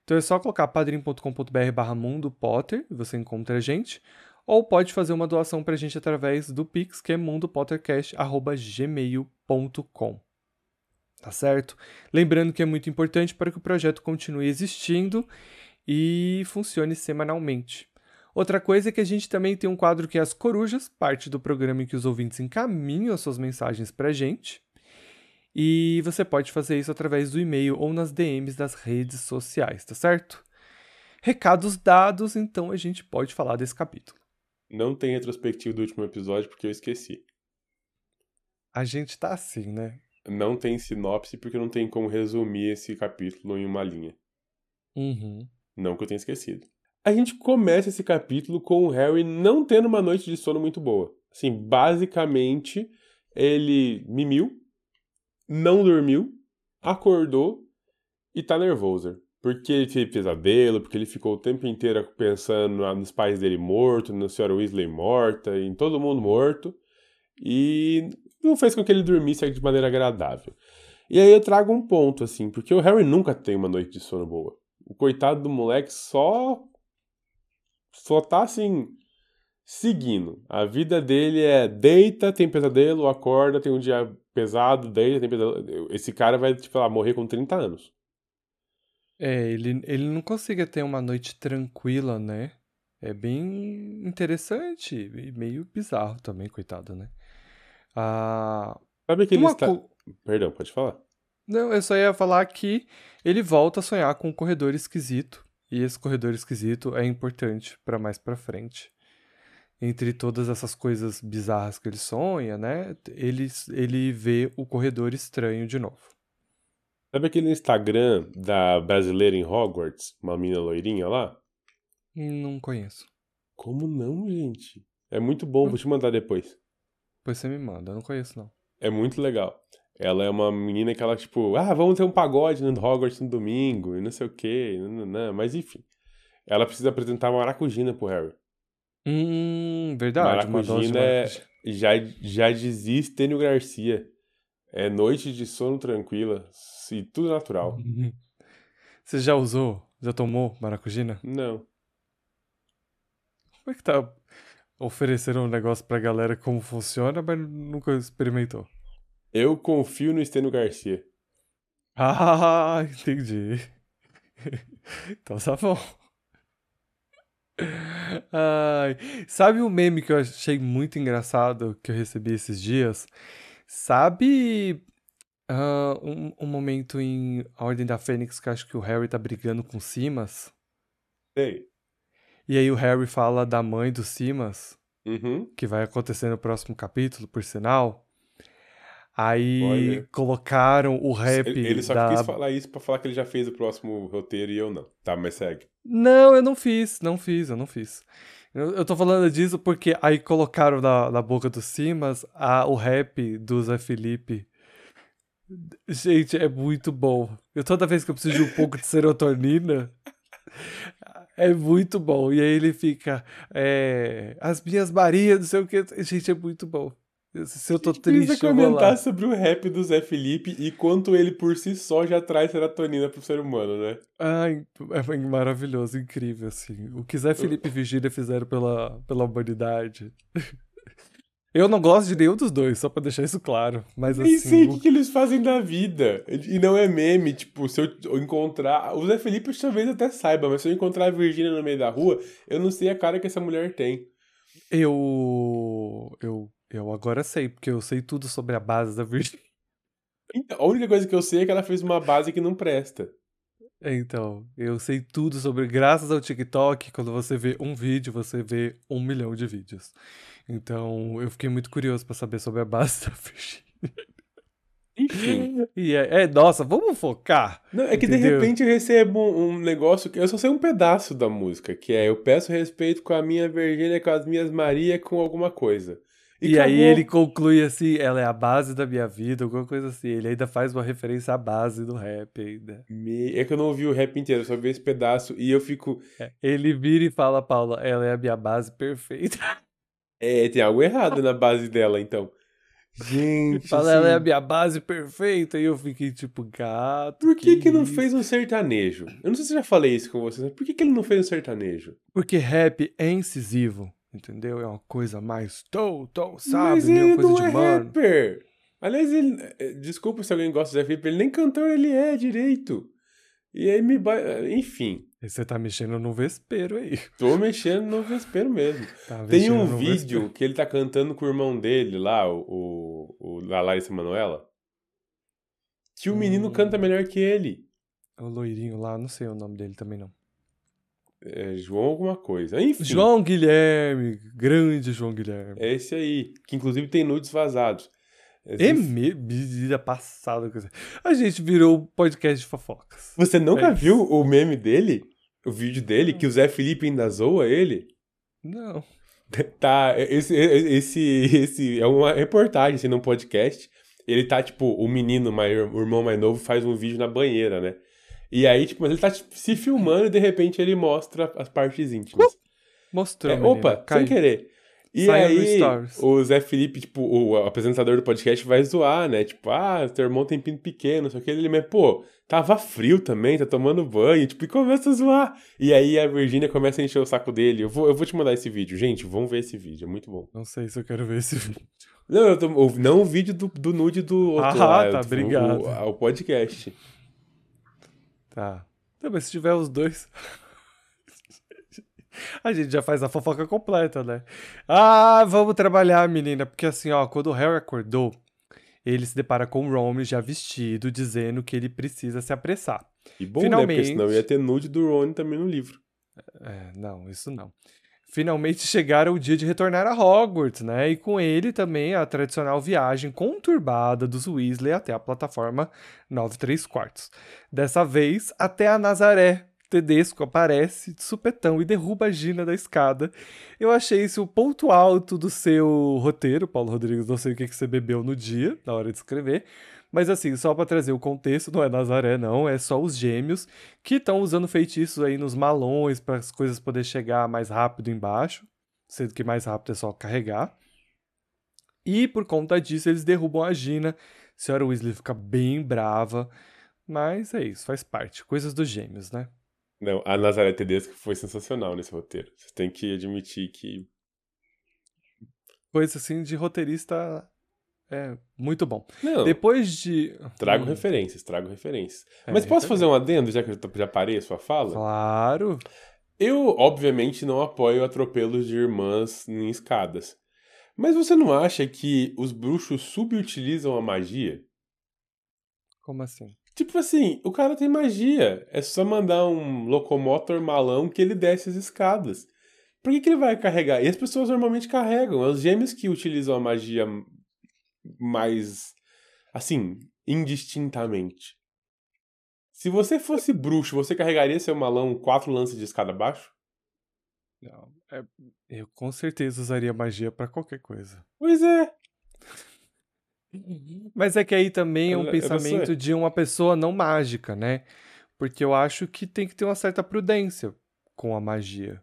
Então é só colocar padrim.com.br barra mundo Potter e você encontra a gente. Ou pode fazer uma doação pra gente através do Pix, que é mundopottercast.gmail.com. Tá certo? Lembrando que é muito importante para que o projeto continue existindo e funcione semanalmente. Outra coisa é que a gente também tem um quadro que é as corujas, parte do programa em que os ouvintes encaminham as suas mensagens pra gente. E você pode fazer isso através do e-mail ou nas DMs das redes sociais, tá certo? Recados dados, então a gente pode falar desse capítulo. Não tem retrospectivo do último episódio porque eu esqueci. A gente tá assim, né? Não tem sinopse porque não tem como resumir esse capítulo em uma linha. Uhum. Não que eu tenha esquecido. A gente começa esse capítulo com o Harry não tendo uma noite de sono muito boa. Assim, basicamente, ele mimiu, não dormiu, acordou e tá nervoso. Porque ele teve pesadelo, porque ele ficou o tempo inteiro pensando nos pais dele mortos, na senhora Weasley morta, em todo mundo morto. E não fez com que ele dormisse de maneira agradável. E aí eu trago um ponto, assim, porque o Harry nunca tem uma noite de sono boa. O coitado do moleque só. Só tá assim. Seguindo. A vida dele é deita, tem pesadelo, acorda, tem um dia pesado, deita, tem pesadelo. Esse cara vai, tipo, lá, morrer com 30 anos. É, ele, ele não consegue ter uma noite tranquila, né? É bem interessante e meio bizarro também, coitado, né? Ah, Sabe aquele. uma co- Perdão, pode falar. Não, eu só ia falar que ele volta a sonhar com um corredor esquisito. E esse corredor esquisito é importante pra mais pra frente. Entre todas essas coisas bizarras que ele sonha, né? Ele, ele vê o corredor estranho de novo. Sabe aquele Instagram da brasileira em Hogwarts? Uma menina loirinha lá? Não conheço. Como não, gente? É muito bom, vou te mandar depois. Depois você me manda, eu não conheço não. É muito legal. Ela é uma menina que ela, tipo, ah, vamos ter um pagode no Hogwarts no domingo, e não sei o quê, nananã. mas enfim. Ela precisa apresentar maracujina pro Harry. Hum, verdade. Maracujina é, já, já dizia Estênio Garcia. É noite de sono tranquila, e tudo natural. Você já usou? Já tomou maracujina? Não. Como é que tá oferecendo um negócio pra galera como funciona, mas nunca experimentou? Eu confio no Estênio Garcia. Ah, entendi. Então tá bom. Ai, sabe um meme que eu achei muito engraçado que eu recebi esses dias? Sabe ah, um, um momento em A Ordem da Fênix que eu acho que o Harry tá brigando com o Simas? Sei. E aí o Harry fala da mãe do Simas, Uhum. que vai acontecer no próximo capítulo, por sinal. Aí Olha. colocaram o rap Ele, ele só da... quis falar isso pra falar que ele já fez o próximo roteiro e eu não. Tá, mas segue. Não, eu não fiz, não fiz, eu não fiz. Eu, eu tô falando disso porque aí colocaram na, na boca do Simas a, o rap do Zé Felipe. Gente, é muito bom. Eu toda vez que eu preciso de um pouco de serotonina, é muito bom. E aí ele fica, é, as minhas Marias, não sei o que. Gente, é muito bom. Se eu tô precisa triste, eu comentar sobre o rap do Zé Felipe e quanto ele por si só já traz serotonina pro ser humano, né? Ai, é maravilhoso, incrível, assim. O que Zé Felipe e Virgínia fizeram pela, pela humanidade. Eu não gosto de nenhum dos dois, só pra deixar isso claro. Mas Nem assim, sei o o- que, que eles fazem da vida. E não é meme, tipo, se eu encontrar. O Zé Felipe talvez até saiba, mas se eu encontrar a Virgínia no meio da rua, eu não sei a cara que essa mulher tem. eu, eu, eu agora sei, porque eu sei tudo sobre a base da Virgínia. Então, a única coisa que eu sei é que ela fez uma base que não presta. Então, eu sei tudo sobre, graças ao TikTok, quando você vê um vídeo, você vê um milhão de vídeos. Então, eu fiquei muito curioso pra saber sobre a base da Virgínia. Enfim. E é, é, nossa, vamos focar. Não, é que de Entendeu? repente eu recebo um, um negócio que eu só sei um pedaço da música, que é eu peço respeito com a minha Virgínia, com as minhas Maria, com alguma coisa. E, aí acabou. ele conclui assim, ela é a base da minha vida, alguma coisa assim. Ele ainda faz uma referência à base do rap ainda. Me- É que eu não ouvi o rap inteiro, eu só vi esse pedaço e eu fico. É, Ele vira e fala, Paula, ela é a minha base perfeita. É, tem algo errado na base dela, então. Gente. Fala, ela é a assim, minha base perfeita. E eu fiquei tipo, gato. Por que, que não isso? fez um sertanejo? Eu não sei se eu já falei isso com vocês, mas por que, que ele não fez um sertanejo? Porque rap é incisivo, entendeu? É uma coisa mais tou, tou, sabe? mas ele coisa não de é mano. rapper. Aliás, ele. eh, Desculpa se alguém gosta do Zé Felipe, ele nem cantor ele é direito. E aí me. ba- Enfim, E você tá mexendo no vespeiro aí. tô mexendo no vespeiro mesmo. Tá Tem um vídeo vespeiro. que ele tá cantando com o irmão dele lá, o, o, o a Larissa Manoela. Que o menino Hum. canta melhor que ele. O loirinho lá, não sei o nome dele também não. É João alguma coisa. Enfim. João Guilherme, grande João Guilherme. É esse aí. Que inclusive tem nudes vazados. É Esse- me... vida passada. A gente virou podcast de fofocas. Você nunca É viu o meme dele? O vídeo dele? Que o Zé Felipe ainda zoa ele? Não. Tá, esse, esse, esse é uma reportagem, assim, num podcast. Ele tá, tipo, o menino, mais, o irmão mais novo, faz um vídeo na banheira, né? E aí, tipo, mas ele tá tipo, se filmando e de repente ele mostra as partes íntimas. Mostrou. É, opa, Caiu. sem querer. E Saiu aí, o Zé Felipe, tipo, o apresentador do podcast vai zoar, né? Tipo, ah, teu irmão tem pinto pequeno, só que ele, mas, pô, tava frio também, tá tomando banho, tipo, e começa a zoar. E aí a Virgínia começa a encher o saco dele. Eu vou, eu vou te mandar esse vídeo, gente, vamos ver esse vídeo, é muito bom. Não sei se eu quero ver esse vídeo. Não, tô, não o vídeo do, do nude do outro Ah, eu tá, obrigado. O, o podcast. Tá. Mas se tiver os dois. A gente já faz a fofoca completa, né? Ah, vamos trabalhar, menina. Porque assim, ó, quando o Harry acordou, ele se depara com o Ron já vestido, dizendo que ele precisa se apressar. E bom, né? Porque Finalmente. senão ia ter nude do Rony também no livro. É, não, isso não. Finalmente chegaram o dia de retornar a Hogwarts, né? E com ele também a tradicional viagem conturbada dos Weasley até a plataforma 9 3 quartos. Dessa vez, até a Nazaré Tedesco aparece de supetão e derruba a Gina da escada. Eu achei isso o ponto alto do seu roteiro, Paulo Rodrigues. Não sei o que você bebeu no dia, na hora de escrever. Mas assim, só pra trazer o contexto, não é Nazaré, não, é só os gêmeos que estão usando feitiços aí nos malões para as coisas poderem chegar mais rápido embaixo, sendo que mais rápido é só carregar. E por conta disso, eles derrubam a Gina. A senhora Weasley fica bem brava, mas é isso, faz parte. Coisas dos gêmeos, né? Não, a Nazaré Tedesco foi sensacional nesse roteiro. Você tem que admitir que. Coisa assim de roteirista é muito bom. Não, Depois de. trago Hum, referências, trago referências. é, Mas posso então- fazer um adendo, já que eu já parei a sua fala? Claro. Eu, obviamente, não apoio atropelos de irmãs em escadas. Mas você não acha que os bruxos subutilizam a magia? Como assim? Tipo assim, o cara tem magia. É só mandar um locomotor malão que ele desce as escadas. Por que, que ele vai carregar? E as pessoas normalmente carregam. É os gêmeos que utilizam a magia mais. assim, indistintamente. Se você fosse bruxo, você carregaria seu malão quatro lances de escada abaixo? Não, é- eu com certeza usaria magia pra qualquer coisa. Pois é. Mas é que aí também é um é pensamento você. de uma pessoa não mágica, né? Porque eu acho que tem que ter uma certa prudência com a magia.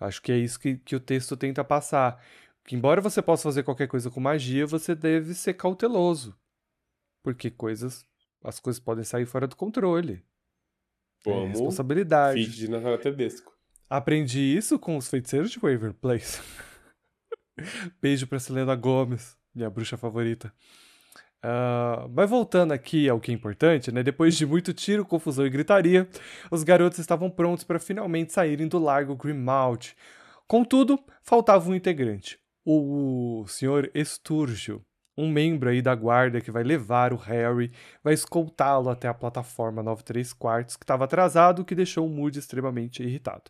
Acho que é isso que, que o texto tenta passar. Que embora você possa fazer qualquer coisa com magia, você deve ser cauteloso. Porque coisas, as coisas podem sair fora do controle. É responsabilidade. Feat de Natália Tedesco. Aprendi isso com os feiticeiros de Waver Place. Beijo pra Selena Gomes, minha bruxa favorita. Uh, mas voltando aqui ao que é importante, né? Depois de muito tiro, confusão e gritaria, os garotos estavam prontos para finalmente saírem do Largo Grimald. Contudo, faltava um integrante, o, Sr. Esturgio, um membro aí da guarda que vai levar o Harry, vai escoltá-lo até a plataforma 93 quartos, que estava atrasado, o que deixou o Moody extremamente irritado.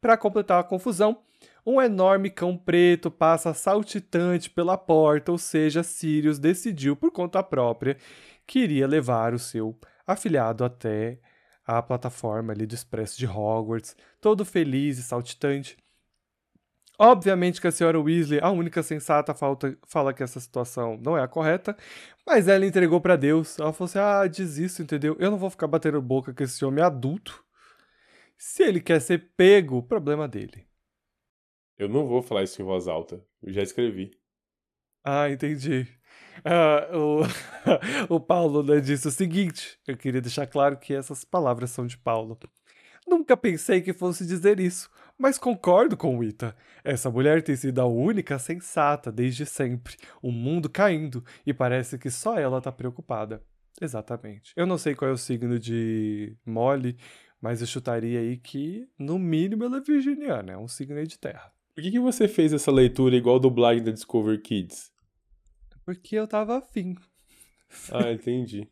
Para completar a confusão, um enorme cão preto passa saltitante pela porta, ou seja, Sirius decidiu por conta própria que iria levar o seu afilhado até a plataforma ali do Expresso de Hogwarts, todo feliz e saltitante. Obviamente que a senhora Weasley, a única sensata, falta, fala que essa situação não é a correta, mas ela entregou para Deus. Ela falou assim: ah, desisto, entendeu? Eu não vou ficar batendo boca com esse homem adulto. Se ele quer ser pego, problema dele. Eu não vou falar isso em voz alta. Eu já escrevi. Ah, entendi. Ah, o, o Paulo né, disse o seguinte: eu queria deixar claro que essas palavras são de Paulo. Nunca pensei que fosse dizer isso, mas concordo com o Ita. Essa mulher tem sido a única sensata desde sempre. O mundo caindo e parece que só ela tá preocupada. Exatamente. Eu não sei qual é o signo de Molly, mas eu chutaria aí que, no mínimo, ela é virginiana, é um signo aí de terra. Por que, que você fez essa leitura igual do dublagem da Discover Kids? Porque eu tava afim. Ah, entendi.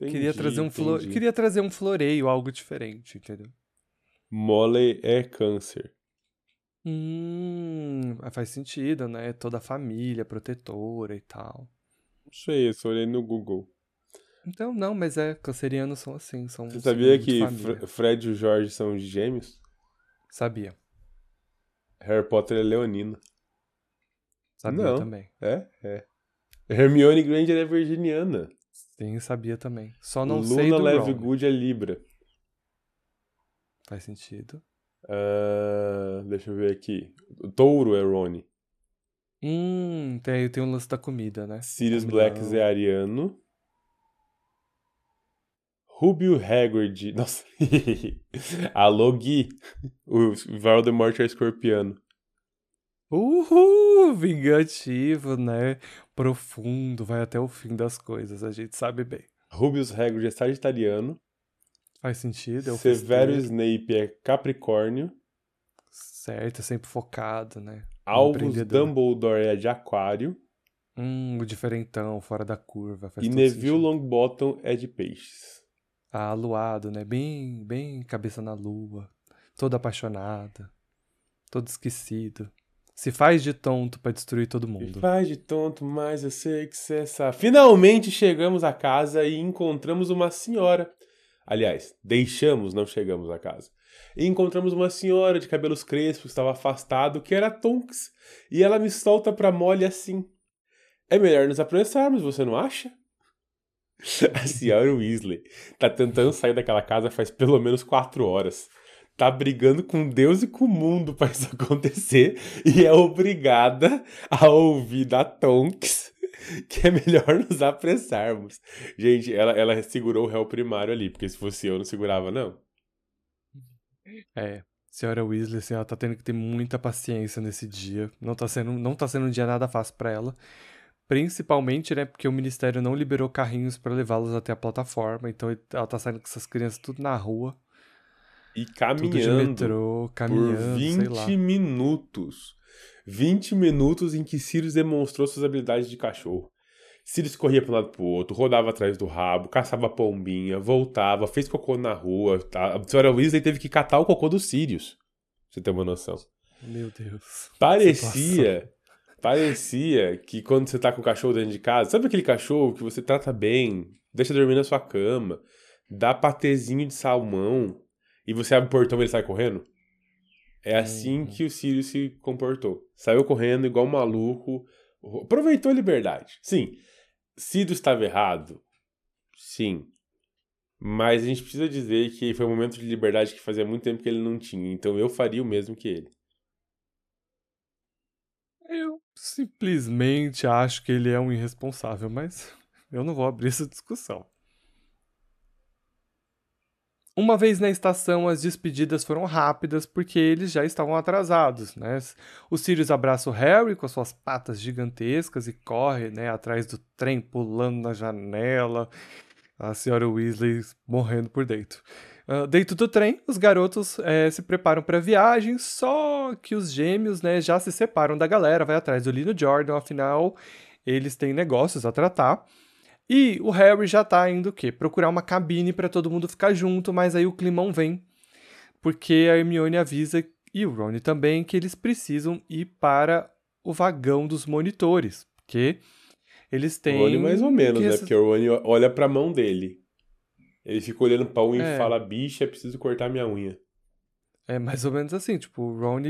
entendi queria trazer um flo... queria trazer um floreio, algo diferente, entendeu? Molly é câncer. Hum, faz sentido, né? Toda a família protetora e tal. Não sei, eu só olhei no Google. Então, não, mas é, cancerianos são assim, são Você sabia que Fred e o Jorge são gêmeos? Sabia. Harry Potter é leonino. Sabia não. também. É? É. Hermione Granger é virginiana. Sim, sabia também. Só não Luna sei do Lovegood é Libra. Faz sentido. Uh, deixa eu ver aqui. O touro é Rony. Hum, tem, tem um lance da comida, né? Sirius Black é ariano. Rubio Hagrid. Nossa. Alô, Gui. O Voldemort é escorpiano. Uhul! Vingativo, né? Profundo, vai até o fim das coisas, a gente sabe bem. Rubius Hagrid é sagitariano. Faz sentido. É Severo Snape é capricórnio. Certo, é sempre focado, né? Alvos Dumbledore é de aquário. Hum, o diferentão, fora da curva. e Neville sentido. Longbottom é de peixes aluado, né? Bem, bem cabeça na lua, todo apaixonado, todo esquecido. Se faz de tonto para destruir todo mundo. Se faz de tonto, mas eu sei que você sabe. Finalmente chegamos à casa e encontramos uma senhora. Aliás, deixamos, não chegamos à casa. E encontramos uma senhora de cabelos crespos estava afastado, que era Tonks. E ela me solta pra Molly assim. É melhor nos apressarmos, você não acha? A senhora Weasley tá tentando sair daquela casa faz pelo menos quatro horas. Tá brigando com Deus e com o mundo para isso acontecer e é obrigada a ouvir da Tonks que é melhor nos apressarmos. Gente, ela, ela segurou o réu primário ali, porque se fosse eu, não segurava, não. É, senhora Weasley, assim, ela tá tendo que ter muita paciência nesse dia. Não tá sendo, não tá sendo um dia nada fácil para ela. Principalmente, né, porque o ministério não liberou carrinhos para levá-los até a plataforma, então ela tá saindo com essas crianças tudo na rua. E caminhando metrô, caminhando, por 20 minutos. 20 minutos em que Sirius demonstrou suas habilidades de cachorro. Sirius corria para um lado pro outro, rodava atrás do rabo, caçava pombinha, voltava, fez cocô na rua. Tá? A senhora Weasley teve que catar o cocô do Sirius. Pra você ter uma noção. Meu Deus. Parecia Parecia que quando você tá com o cachorro dentro de casa, sabe aquele cachorro que você trata bem, deixa dormir na sua cama, dá patezinho de salmão e você abre o portão e ele sai correndo? É assim uhum. que o Sirius se comportou. Saiu correndo igual um maluco, aproveitou a liberdade. Sim, Sirius estava errado. Sim. Mas a gente precisa dizer que foi um momento de liberdade que fazia muito tempo que ele não tinha. Então eu faria o mesmo que ele. simplesmente acho que ele é um irresponsável, mas eu não vou abrir essa discussão. Uma vez na estação, as despedidas foram rápidas porque eles já estavam atrasados, né? O Sirius abraça o Harry com as suas patas gigantescas e corre, né, atrás do trem, pulando na janela. A senhora Weasley morrendo por dentro. Uh, dentro do trem, os garotos é, se preparam para a viagem, só que os gêmeos né, já se separam da galera, vai atrás do Lino Jordan, afinal, eles têm negócios a tratar. E o Harry já tá indo o quê? Procurar uma cabine para todo mundo ficar junto, mas aí o climão vem, porque a Hermione avisa e o Ron também que eles precisam ir para o vagão dos monitores, porque eles têm. O Rony mais ou menos, né? Porque o Rony olha pra mão dele. Ele fica olhando pra unha é. e fala: bicha, é preciso cortar minha unha. É mais ou menos assim, tipo, o Ron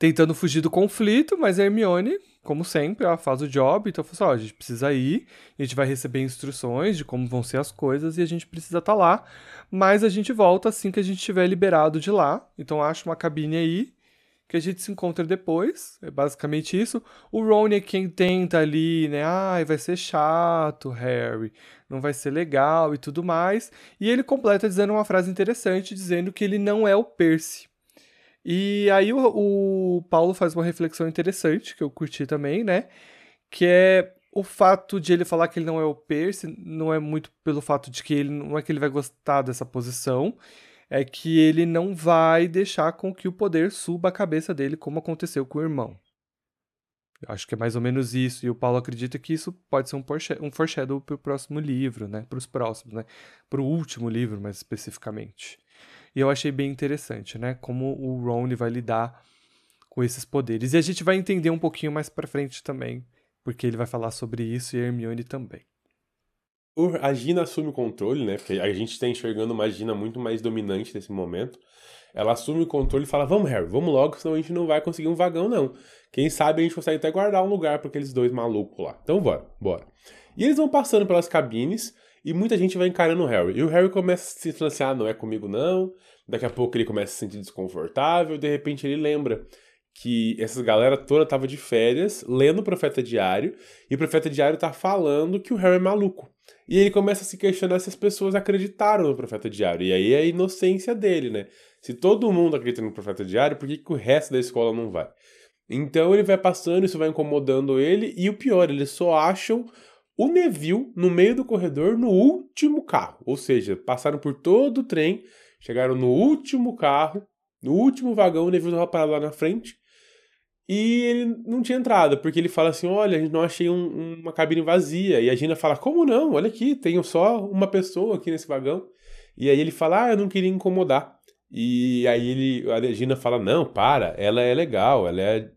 tentando fugir do conflito, mas a Hermione como sempre, ela faz o job, então fala assim, ó, a gente precisa ir, a gente vai receber instruções de como vão ser as coisas e a gente precisa estar tá lá, mas a gente volta assim que a gente estiver liberado de lá, então acha uma cabine aí, que a gente se encontra depois, é basicamente isso. O Ron é quem tenta ali, né, ai, vai ser chato, Harry, não vai ser legal e tudo mais, e ele completa dizendo uma frase interessante, dizendo que ele não é o Percy, e aí o, o Paulo faz uma reflexão interessante, que eu curti também, né? Que é o fato de ele falar que ele não é o Percy, não é muito pelo fato de que ele não é que ele vai gostar dessa posição, é que ele não vai deixar com que o poder suba a cabeça dele, como aconteceu com o irmão. Eu acho que é mais ou menos isso, e o Paulo acredita que isso pode ser um, um foreshadow para o próximo livro, né? Para os próximos, né? Para o último livro, mais especificamente. E eu achei bem interessante, né? Como o Ron vai lidar com esses poderes. E a gente vai entender um pouquinho mais para frente também, porque ele vai falar sobre isso e Hermione também. A Gina assume o controle, né? Porque a gente está enxergando uma Gina muito mais dominante nesse momento. Ela assume o controle e fala: Vamos, Harry, vamos logo, senão a gente não vai conseguir um vagão, não. Quem sabe a gente consegue até guardar um lugar para aqueles dois malucos lá. Então, bora, bora. E eles vão passando pelas cabines e muita gente vai encarando o Harry. E o Harry começa a se distanciar, ah, não é comigo não. Daqui a pouco ele começa a se sentir desconfortável. De repente ele lembra que essa galera toda tava de férias, lendo o Profeta Diário, e o Profeta Diário tá falando que o Harry é maluco. E ele começa a se questionar se as pessoas acreditaram no Profeta Diário. E aí é a inocência dele, né? Se todo mundo acredita no Profeta Diário, por que, que o resto da escola não vai? Então ele vai passando, isso vai incomodando ele, e o pior, eles só acham o Neville no meio do corredor no último carro. Ou seja, passaram por todo o trem, chegaram no último carro, no último vagão, o Neville estava parado lá na frente. E ele não tinha entrada, porque ele fala assim: Olha, a gente não achei um, uma cabine vazia. E a Gina fala: Como não? Olha aqui, tenho só uma pessoa aqui nesse vagão. E aí ele fala: Ah, eu não queria incomodar. E aí ele, a Gina fala: Não, para, ela é legal, ela é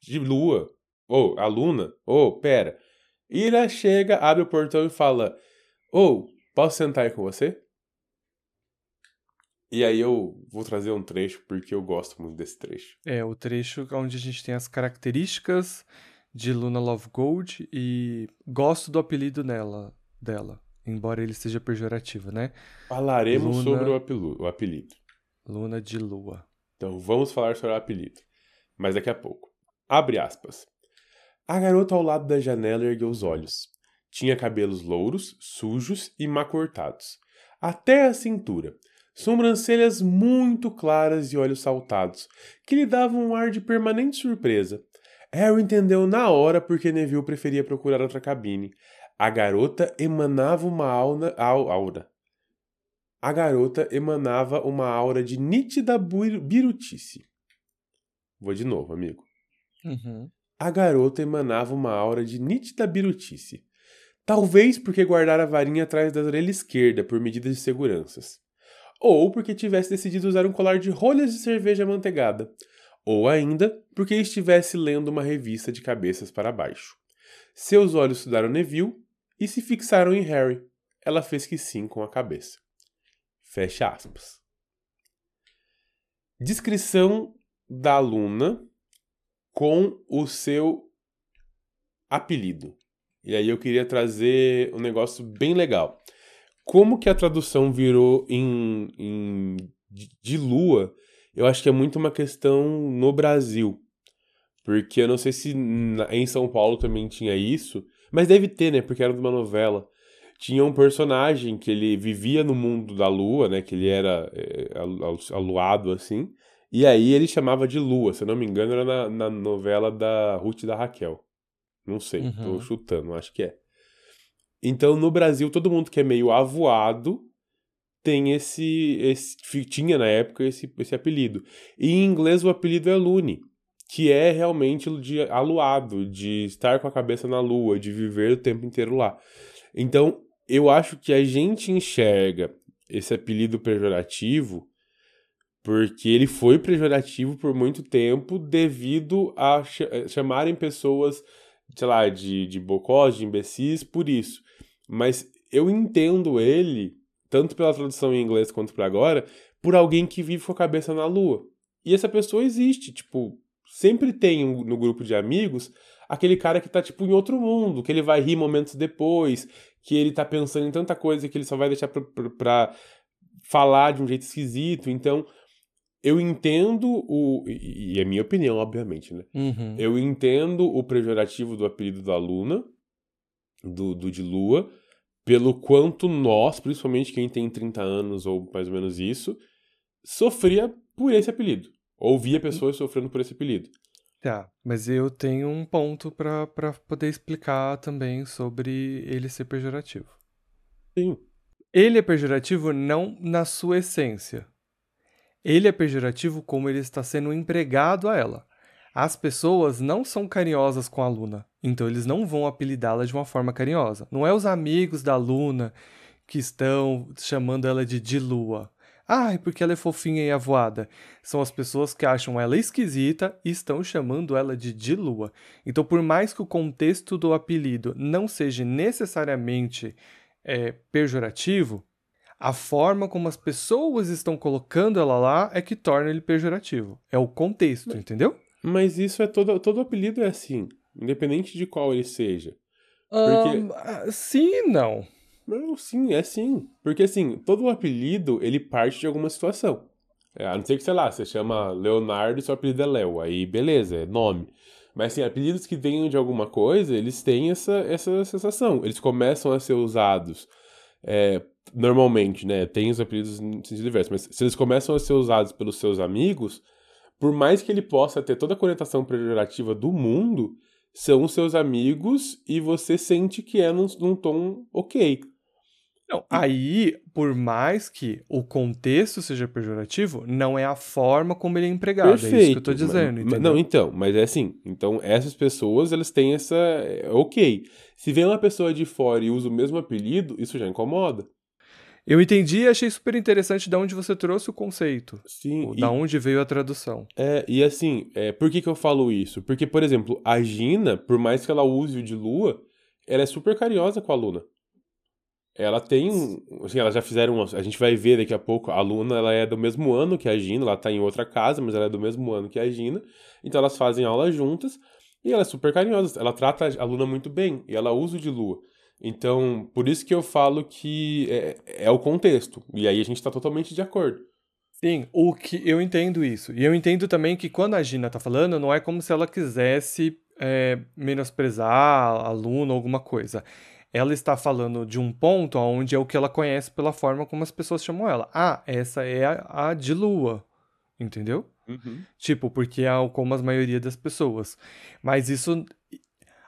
de lua. Ou, aluna. Ou, pera. Ira chega, abre o portão e fala: Ô, oh, posso sentar aí com você? E aí eu vou trazer um trecho porque eu gosto muito desse trecho. É, o trecho onde a gente tem as características de Luna Love Gold e gosto do apelido nela, dela, embora ele seja pejorativo, né? Falaremos Luna... sobre o, o apelido. Luna de Lua. Então vamos falar sobre o apelido, mas daqui a pouco. Abre aspas. A garota ao lado da janela ergueu os olhos. Tinha cabelos louros, sujos e má cortados, até a cintura, sobrancelhas muito claras e olhos saltados, que lhe davam um ar de permanente surpresa. Harry entendeu na hora porque Neville preferia procurar outra cabine. A garota emanava uma aura. A garota emanava uma aura de nítida birutice. Vou de novo, amigo. Uhum a garota emanava uma aura de nítida birutice. Talvez porque guardara a varinha atrás da orelha esquerda por medidas de seguranças. Ou porque tivesse decidido usar um colar de rolhas de cerveja amanteigada. Ou ainda porque estivesse lendo uma revista de cabeças para baixo. Seus olhos estudaram Neville e se fixaram em Harry. Ela fez que sim com a cabeça. Fecha aspas. Descrição da aluna com o seu apelido. E aí eu queria trazer um negócio bem legal. Como que a tradução virou em, em de lua, eu acho que é muito uma questão no Brasil. Porque eu não sei se em São Paulo também tinha isso, mas deve ter, né? Porque era de uma novela. Tinha um personagem que ele vivia no mundo da lua, né? Que ele era é, alu- aluado assim. E aí ele chamava de lua, se eu não me engano, era na, na novela da Ruth e da Raquel. Não sei, tô Uhum. chutando, acho que é. Então, no Brasil, todo mundo que é meio avoado tem esse, esse tinha na época esse, esse apelido. E em inglês o apelido é Looney, que é realmente de aluado, de estar com a cabeça na lua, de viver o tempo inteiro lá. Então, eu acho que a gente enxerga esse apelido pejorativo porque ele foi pejorativo por muito tempo devido a eh, chamarem pessoas, sei lá, de, de bocós, de imbecis, por isso. Mas eu entendo ele, tanto pela tradução em inglês quanto por agora, por alguém que vive com a cabeça na lua. E essa pessoa existe, tipo, sempre tem no grupo de amigos aquele cara que tá, tipo, em outro mundo, que ele vai rir momentos depois, que ele tá pensando em tanta coisa que ele só vai deixar pra, pra, pra falar de um jeito esquisito. Então, eu entendo o. E é minha opinião, obviamente, né? Uhum. Eu entendo o pejorativo do apelido da Luna, do, do de Lua, pelo quanto nós, principalmente quem tem 30 anos ou mais ou menos isso, sofria por esse apelido. Ouvia pessoas sofrendo por esse apelido. Tá, mas eu tenho um ponto pra poder explicar também sobre ele ser pejorativo. Sim. Ele é pejorativo não na sua essência. Ele é pejorativo como ele está sendo empregado a ela. As pessoas não são carinhosas com a Luna, então eles não vão apelidá-la de uma forma carinhosa. Não é os amigos da Luna que estão chamando ela de Dilua. Ai, porque ela é fofinha e avoada. São as pessoas que acham ela esquisita e estão chamando ela de Dilua. Então, por mais que o contexto do apelido não seja necessariamente é, pejorativo, a forma como as pessoas estão colocando ela lá é que torna ele pejorativo. É o contexto, entendeu? Mas isso é todo. Todo apelido é assim. Independente de qual ele seja. Porque- Ahn, ah, sim e não. Não, sim, é sim. Porque assim, todo apelido, ele parte de alguma situação. É, a não ser que, sei lá, você chama Leonardo e seu apelido é Léo. Aí, beleza, é nome. Mas assim, apelidos que venham de alguma coisa, eles têm essa, essa sensação. Eles começam a ser usados é, normalmente, né? Tem os apelidos em sentido diverso, mas se eles começam a ser usados pelos seus amigos, por mais que ele possa ter toda a conotação pejorativa do mundo, são os seus amigos e você sente que é num, num tom ok. Não, aí, por mais que o contexto seja pejorativo, não é a forma como ele é empregado. Perfeito. É isso que eu tô dizendo, Mas-? Não, então, mas é assim. Então, essas pessoas, elas têm essa. é, Ok. Se vem uma pessoa de fora e usa o mesmo apelido, isso já incomoda. Eu entendi e achei super interessante de onde você trouxe o conceito. Sim. Da onde veio a tradução. É, e assim, é, por que, que eu falo isso? Porque, por exemplo, a Gina, por mais que ela use o de lua, ela é super carinhosa com a Luna. Ela tem. Assim, elas já fizeram. A gente vai ver daqui a pouco. A Luna ela é do mesmo ano que a Gina, ela tá em outra casa, mas ela é do mesmo ano que a Gina. Então elas fazem aula juntas e ela é super carinhosa. Ela trata a Luna muito bem e ela usa o de lua. Então, por isso que eu falo que é, é o contexto. E aí a gente tá totalmente de acordo. Sim, o que eu entendo isso. E eu entendo também que quando a Gina tá falando, não é como se ela quisesse é, menosprezar a aluna ou alguma coisa. Ela está falando de um ponto onde é o que ela conhece pela forma como as pessoas chamam ela. Ah, essa é a, a de lua. Entendeu? Tipo, porque é como a maioria das pessoas. Mas isso.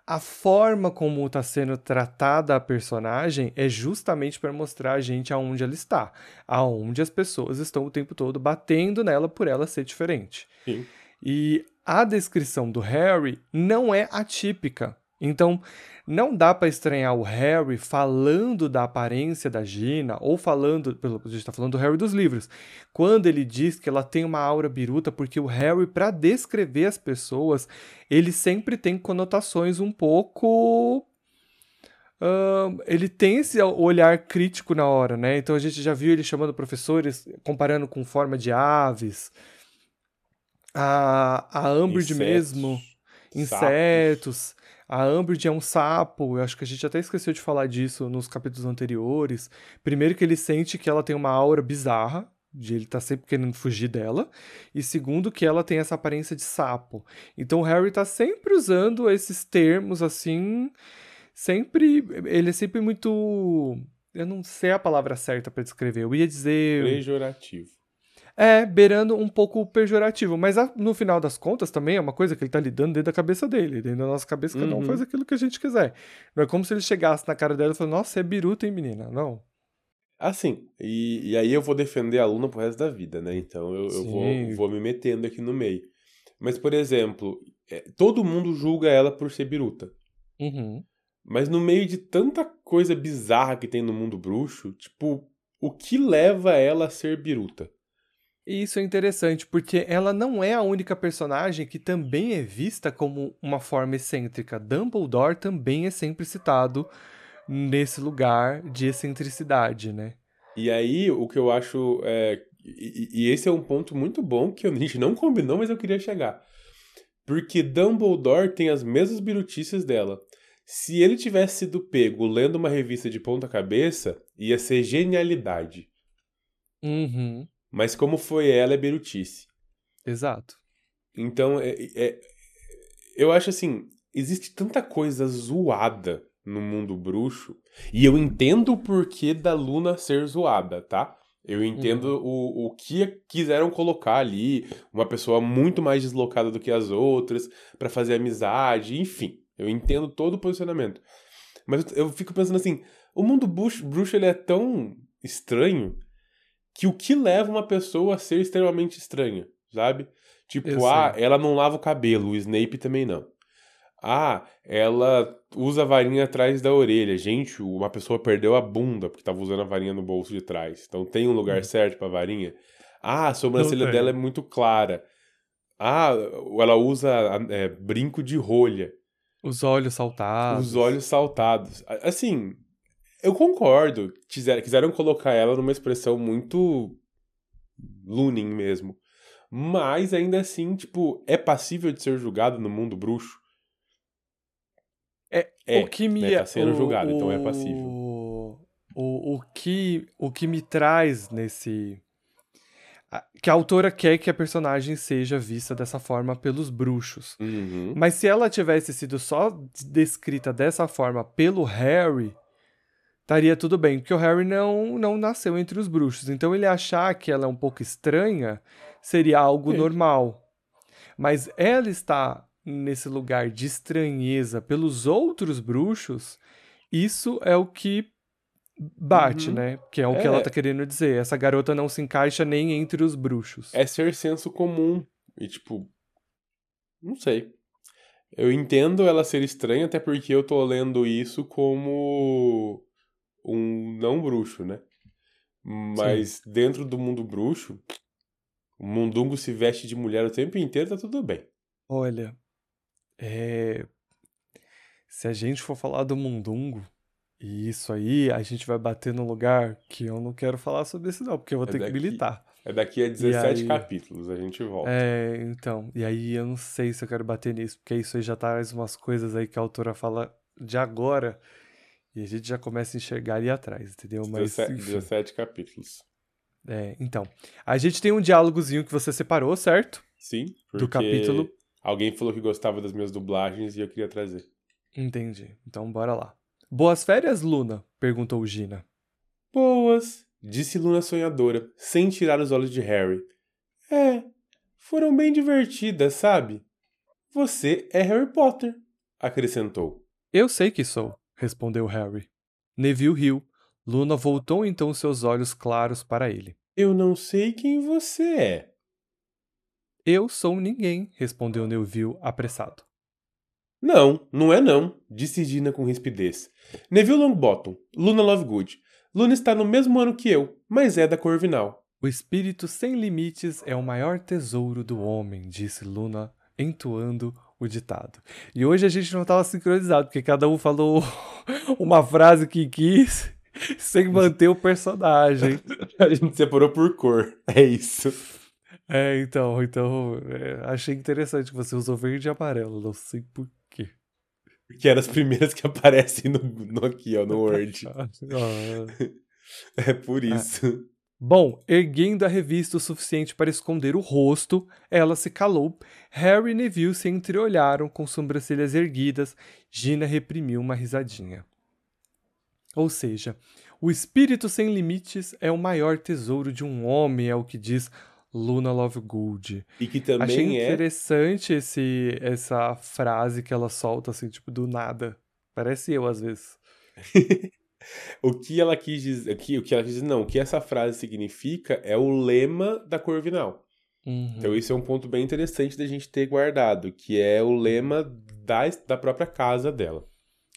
A forma como está sendo tratada a personagem é justamente para mostrar a gente aonde ela está. Aonde as pessoas estão o tempo todo batendo nela por ela ser diferente. Sim. E a descrição do Harry não é atípica. Então, não dá para estranhar o Harry falando da aparência da Gina, ou falando, pelo a gente está falando do Harry dos livros, quando ele diz que ela tem uma aura biruta, porque o Harry, para descrever as pessoas, ele sempre tem conotações um pouco. ele tem esse olhar crítico na hora, né? Então a gente já viu ele chamando professores, comparando com forma de aves. A, a Umbridge Insetos, mesmo insetos. A Umbridge é um sapo, eu acho que a gente até esqueceu de falar disso nos capítulos anteriores. Primeiro que ele sente que ela tem uma aura bizarra, de ele tá sempre querendo fugir dela, e segundo que ela tem essa aparência de sapo. Então o Harry tá sempre usando esses termos assim, sempre ele é sempre muito eu não sei a palavra certa para descrever. Eu ia dizer Pejorativo. É, beirando um pouco pejorativo, mas a- no final das contas também é uma coisa que ele tá lidando dentro da cabeça dele, dentro da nossa cabeça, cada um Uhum. faz aquilo que a gente quiser. Não é como se ele chegasse na cara dela e falasse, nossa, você é biruta, hein, menina? Não. Assim, e, e aí eu vou defender a Luna pro resto da vida, né? Então eu, eu vou, vou me metendo aqui no meio. Mas, por exemplo, é, todo mundo julga ela por ser biruta. Uhum. Mas no meio de tanta coisa bizarra que tem no mundo bruxo, tipo, o que leva ela a ser biruta? E isso é interessante, porque ela não é a única personagem que também é vista como uma forma excêntrica. Dumbledore também é sempre citado nesse lugar de excentricidade, né? E aí, o que eu acho. É, e, e esse é um ponto muito bom que a gente não combinou, mas eu queria chegar. Porque Dumbledore tem as mesmas birutices dela. Se ele tivesse sido pego lendo uma revista de ponta-cabeça, ia ser genialidade. Uhum. Mas como foi ela, é birutice. Exato. Então, é, é- eu acho assim, existe tanta coisa zoada no mundo bruxo, e eu entendo o porquê da Luna ser zoada, tá? Eu entendo o, o que quiseram colocar ali, uma pessoa muito mais deslocada do que as outras, pra fazer amizade, enfim. Eu entendo todo o posicionamento. Mas eu, eu fico pensando assim, o mundo bruxo, bruxo ele é tão estranho que o que leva uma pessoa a ser extremamente estranha, sabe? Tipo, ah, ela não lava o cabelo, o Snape também não. Ah, ela usa a varinha atrás da orelha. Gente, uma pessoa perdeu a bunda porque tava usando a varinha no bolso de trás. Então tem um lugar certo pra varinha. Ah, a sobrancelha dela é muito clara. Ah, ela usa é, brinco de rolha. Os olhos saltados. Os olhos saltados. A- Assim, eu concordo. Quiser- Quiseram colocar ela numa expressão muito Lunin mesmo. Mas ainda assim, tipo, é passível de ser julgado no mundo bruxo? É, É, o que me né, tá sendo o- julgado, então é o- passível. O, o, que, o que me traz nesse. Que a autora quer que a personagem seja vista dessa forma pelos bruxos. Uhum. Mas se ela tivesse sido só descrita dessa forma pelo Harry, estaria tudo bem, porque o Harry não, não nasceu entre os bruxos. Então ele achar que ela é um pouco estranha seria algo Sim. normal. Mas ela está nesse lugar de estranheza pelos outros bruxos, isso é o que bate, Uhum. né? Que é o que É. ela tá querendo dizer. Essa garota não se encaixa nem entre os bruxos. É ser senso comum. E, tipo, não sei. Eu entendo ela ser estranha, até porque eu tô lendo isso como um não bruxo, né? Mas dentro do mundo bruxo, o mundungo se veste de mulher o tempo inteiro, tá tudo bem. Olha, é... se a gente for falar do mundungo, e isso aí, a gente vai bater num lugar que eu não quero falar sobre isso não, porque eu vou É ter que daqui. militar. É daqui a 17 aí? capítulos, a gente volta. É, então, e aí eu não sei se eu quero bater nisso, porque isso aí já traz umas coisas aí que a autora fala de agora, e a gente já começa a enxergar ali atrás, entendeu? Mas, 17, enfim. 17 capítulos. É, então, a gente tem um diálogozinho que você separou, certo? Sim, porque Do capítulo. alguém falou que gostava das minhas dublagens e eu queria trazer. Entendi. Então, bora lá. Boas férias, Luna? Perguntou Gina. Boas, disse Luna sonhadora, sem tirar os olhos de Harry. É, foram bem divertidas, sabe? Você é Harry Potter, acrescentou. Eu sei que sou, respondeu Harry. Neville riu. Luna voltou então seus olhos claros para ele. Eu não sei quem você é. Eu sou ninguém, respondeu Neville apressado. Não, não é não, disse Gina com rispidez. Neville Longbottom, Luna Lovegood. Luna está no mesmo ano que eu, mas é da Corvinal. O espírito sem limites é o maior tesouro do homem, disse Luna, entoando o ditado. E hoje a gente não estava sincronizado, porque cada um falou uma frase que quis, sem manter o personagem. A gente separou por cor, é isso. É, então, então, é, achei interessante que você usou verde e amarelo, não sei por quê. Que eram as primeiras que aparecem no, no aqui, ó, no Word. Ah, É por isso. Bom, erguendo a revista o suficiente para esconder o rosto, ela se calou. Harry e Neville se entreolharam com sobrancelhas erguidas. Gina reprimiu uma risadinha. Ou seja, o espírito sem limites é o maior tesouro de um homem, é o que diz Luna Lovegood. E que também Achei é. interessante esse, essa frase que ela solta, assim, tipo, do nada. Parece eu, às vezes. O que ela quis dizer. O que, o que ela quis dizer, não. O que essa frase significa é o lema da Corvinal. Uhum. Então, isso é um ponto bem interessante da gente ter guardado, que é o lema da, da própria casa dela.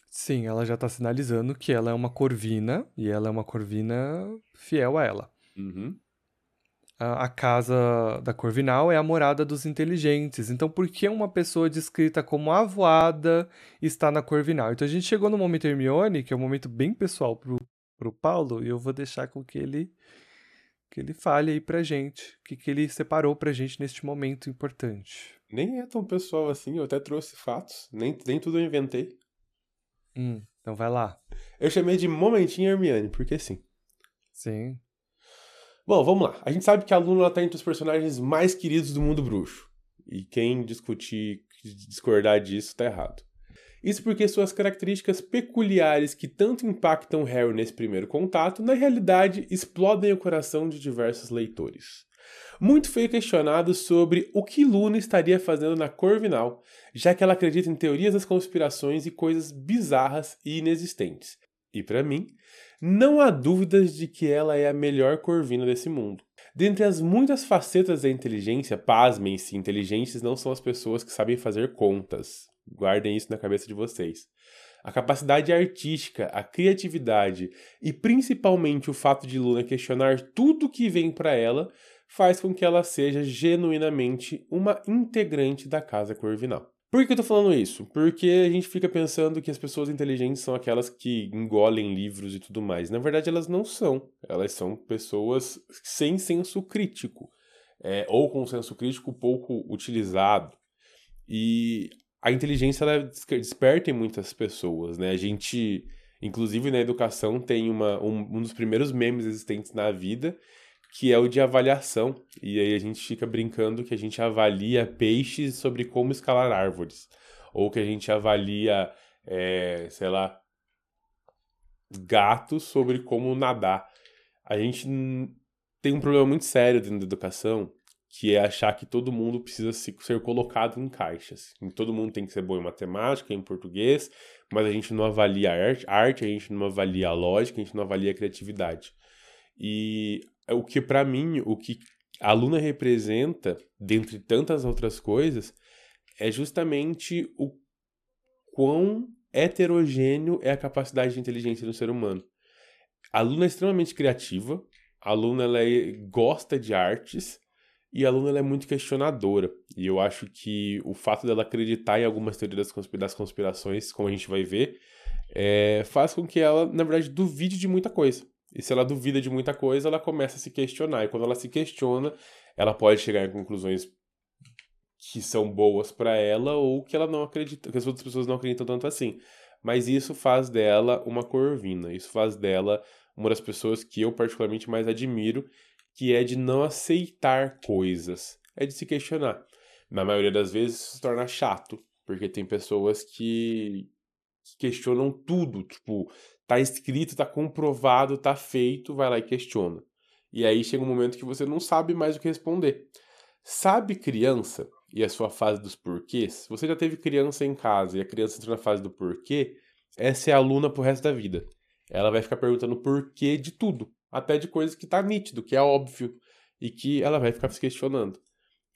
Sim, ela já tá sinalizando que ela é uma corvina, e ela é uma corvina fiel a ela. Uhum. A, casa da Corvinal é a morada dos inteligentes. Então, por que uma pessoa descrita como avoada está na Corvinal? Então, a gente chegou no momento Hermione, que é um momento bem pessoal pro, pro Paulo, e eu vou deixar com que ele que ele fale aí pra gente, o que, que ele separou pra gente neste momento importante. Nem é tão pessoal assim, eu até trouxe fatos. Nem, nem tudo eu inventei. Hum, então vai lá. Eu chamei de Momentinho Hermione, porque sim. Sim. Bom, vamos lá. A gente sabe que a Luna está entre os personagens mais queridos do mundo bruxo. E quem discutir, discordar disso, tá errado. Isso porque suas características peculiares que tanto impactam Harry nesse primeiro contato, na realidade explodem o coração de diversos leitores. Muito foi questionado sobre o que Luna estaria fazendo na Corvinal, já que ela acredita em teorias das conspirações e coisas bizarras e inexistentes. E para mim, não há dúvidas de que ela é a melhor corvina desse mundo. Dentre as muitas facetas da inteligência, pasmem-se, inteligentes não são as pessoas que sabem fazer contas. Guardem isso na cabeça de vocês. A capacidade artística, a criatividade e principalmente o fato de Luna questionar tudo que vem para ela faz com que ela seja genuinamente uma integrante da Casa Corvinal. Por que eu tô falando isso? Porque a gente fica pensando que as pessoas inteligentes são aquelas que engolem livros e tudo mais. Na verdade, elas não são. Elas são pessoas sem senso crítico. É, ou com senso crítico pouco utilizado. E a inteligência ela desperta em muitas pessoas, né? A gente, inclusive na educação, tem uma, um, um dos primeiros memes existentes na vida, que é o de avaliação. E aí a gente fica brincando que a gente avalia peixes sobre como escalar árvores. Ou que a gente avalia, é, sei lá, gatos sobre como nadar. A gente tem um problema muito sério dentro da educação, que é achar que todo mundo precisa ser colocado em caixas. Todo mundo tem que ser bom em matemática, em português, mas a gente não avalia arte, a gente não avalia a lógica, a gente não avalia a criatividade. E o que para mim, o que a Luna representa, dentre tantas outras coisas, é justamente o quão heterogêneo é a capacidade de inteligência do ser humano. A Luna é extremamente criativa, a Luna ela é, gosta de artes e a Luna ela é muito questionadora. E eu acho que o fato dela acreditar em algumas teorias das conspirações, como a gente vai ver, é, faz com que ela, na verdade, duvide de muita coisa. E se ela duvida de muita coisa, ela começa a se questionar. E quando ela se questiona, ela pode chegar em conclusões que são boas para ela ou que ela não acredita, que as outras pessoas não acreditam tanto assim. Mas isso faz dela uma corvina. Isso faz dela uma das pessoas que eu particularmente mais admiro, que é de não aceitar coisas, é de se questionar. Na maioria das vezes isso se torna chato, porque tem pessoas que questionam tudo, tipo, tá escrito, tá comprovado, tá feito, vai lá e questiona. E aí chega um momento que você não sabe mais o que responder. Sabe criança e a sua fase dos porquês? Você já teve criança em casa e a criança entra na fase do porquê, essa é a aluna pro resto da vida. Ela vai ficar perguntando porquê de tudo, até de coisas que tá nítido, que é óbvio, e que ela vai ficar se questionando.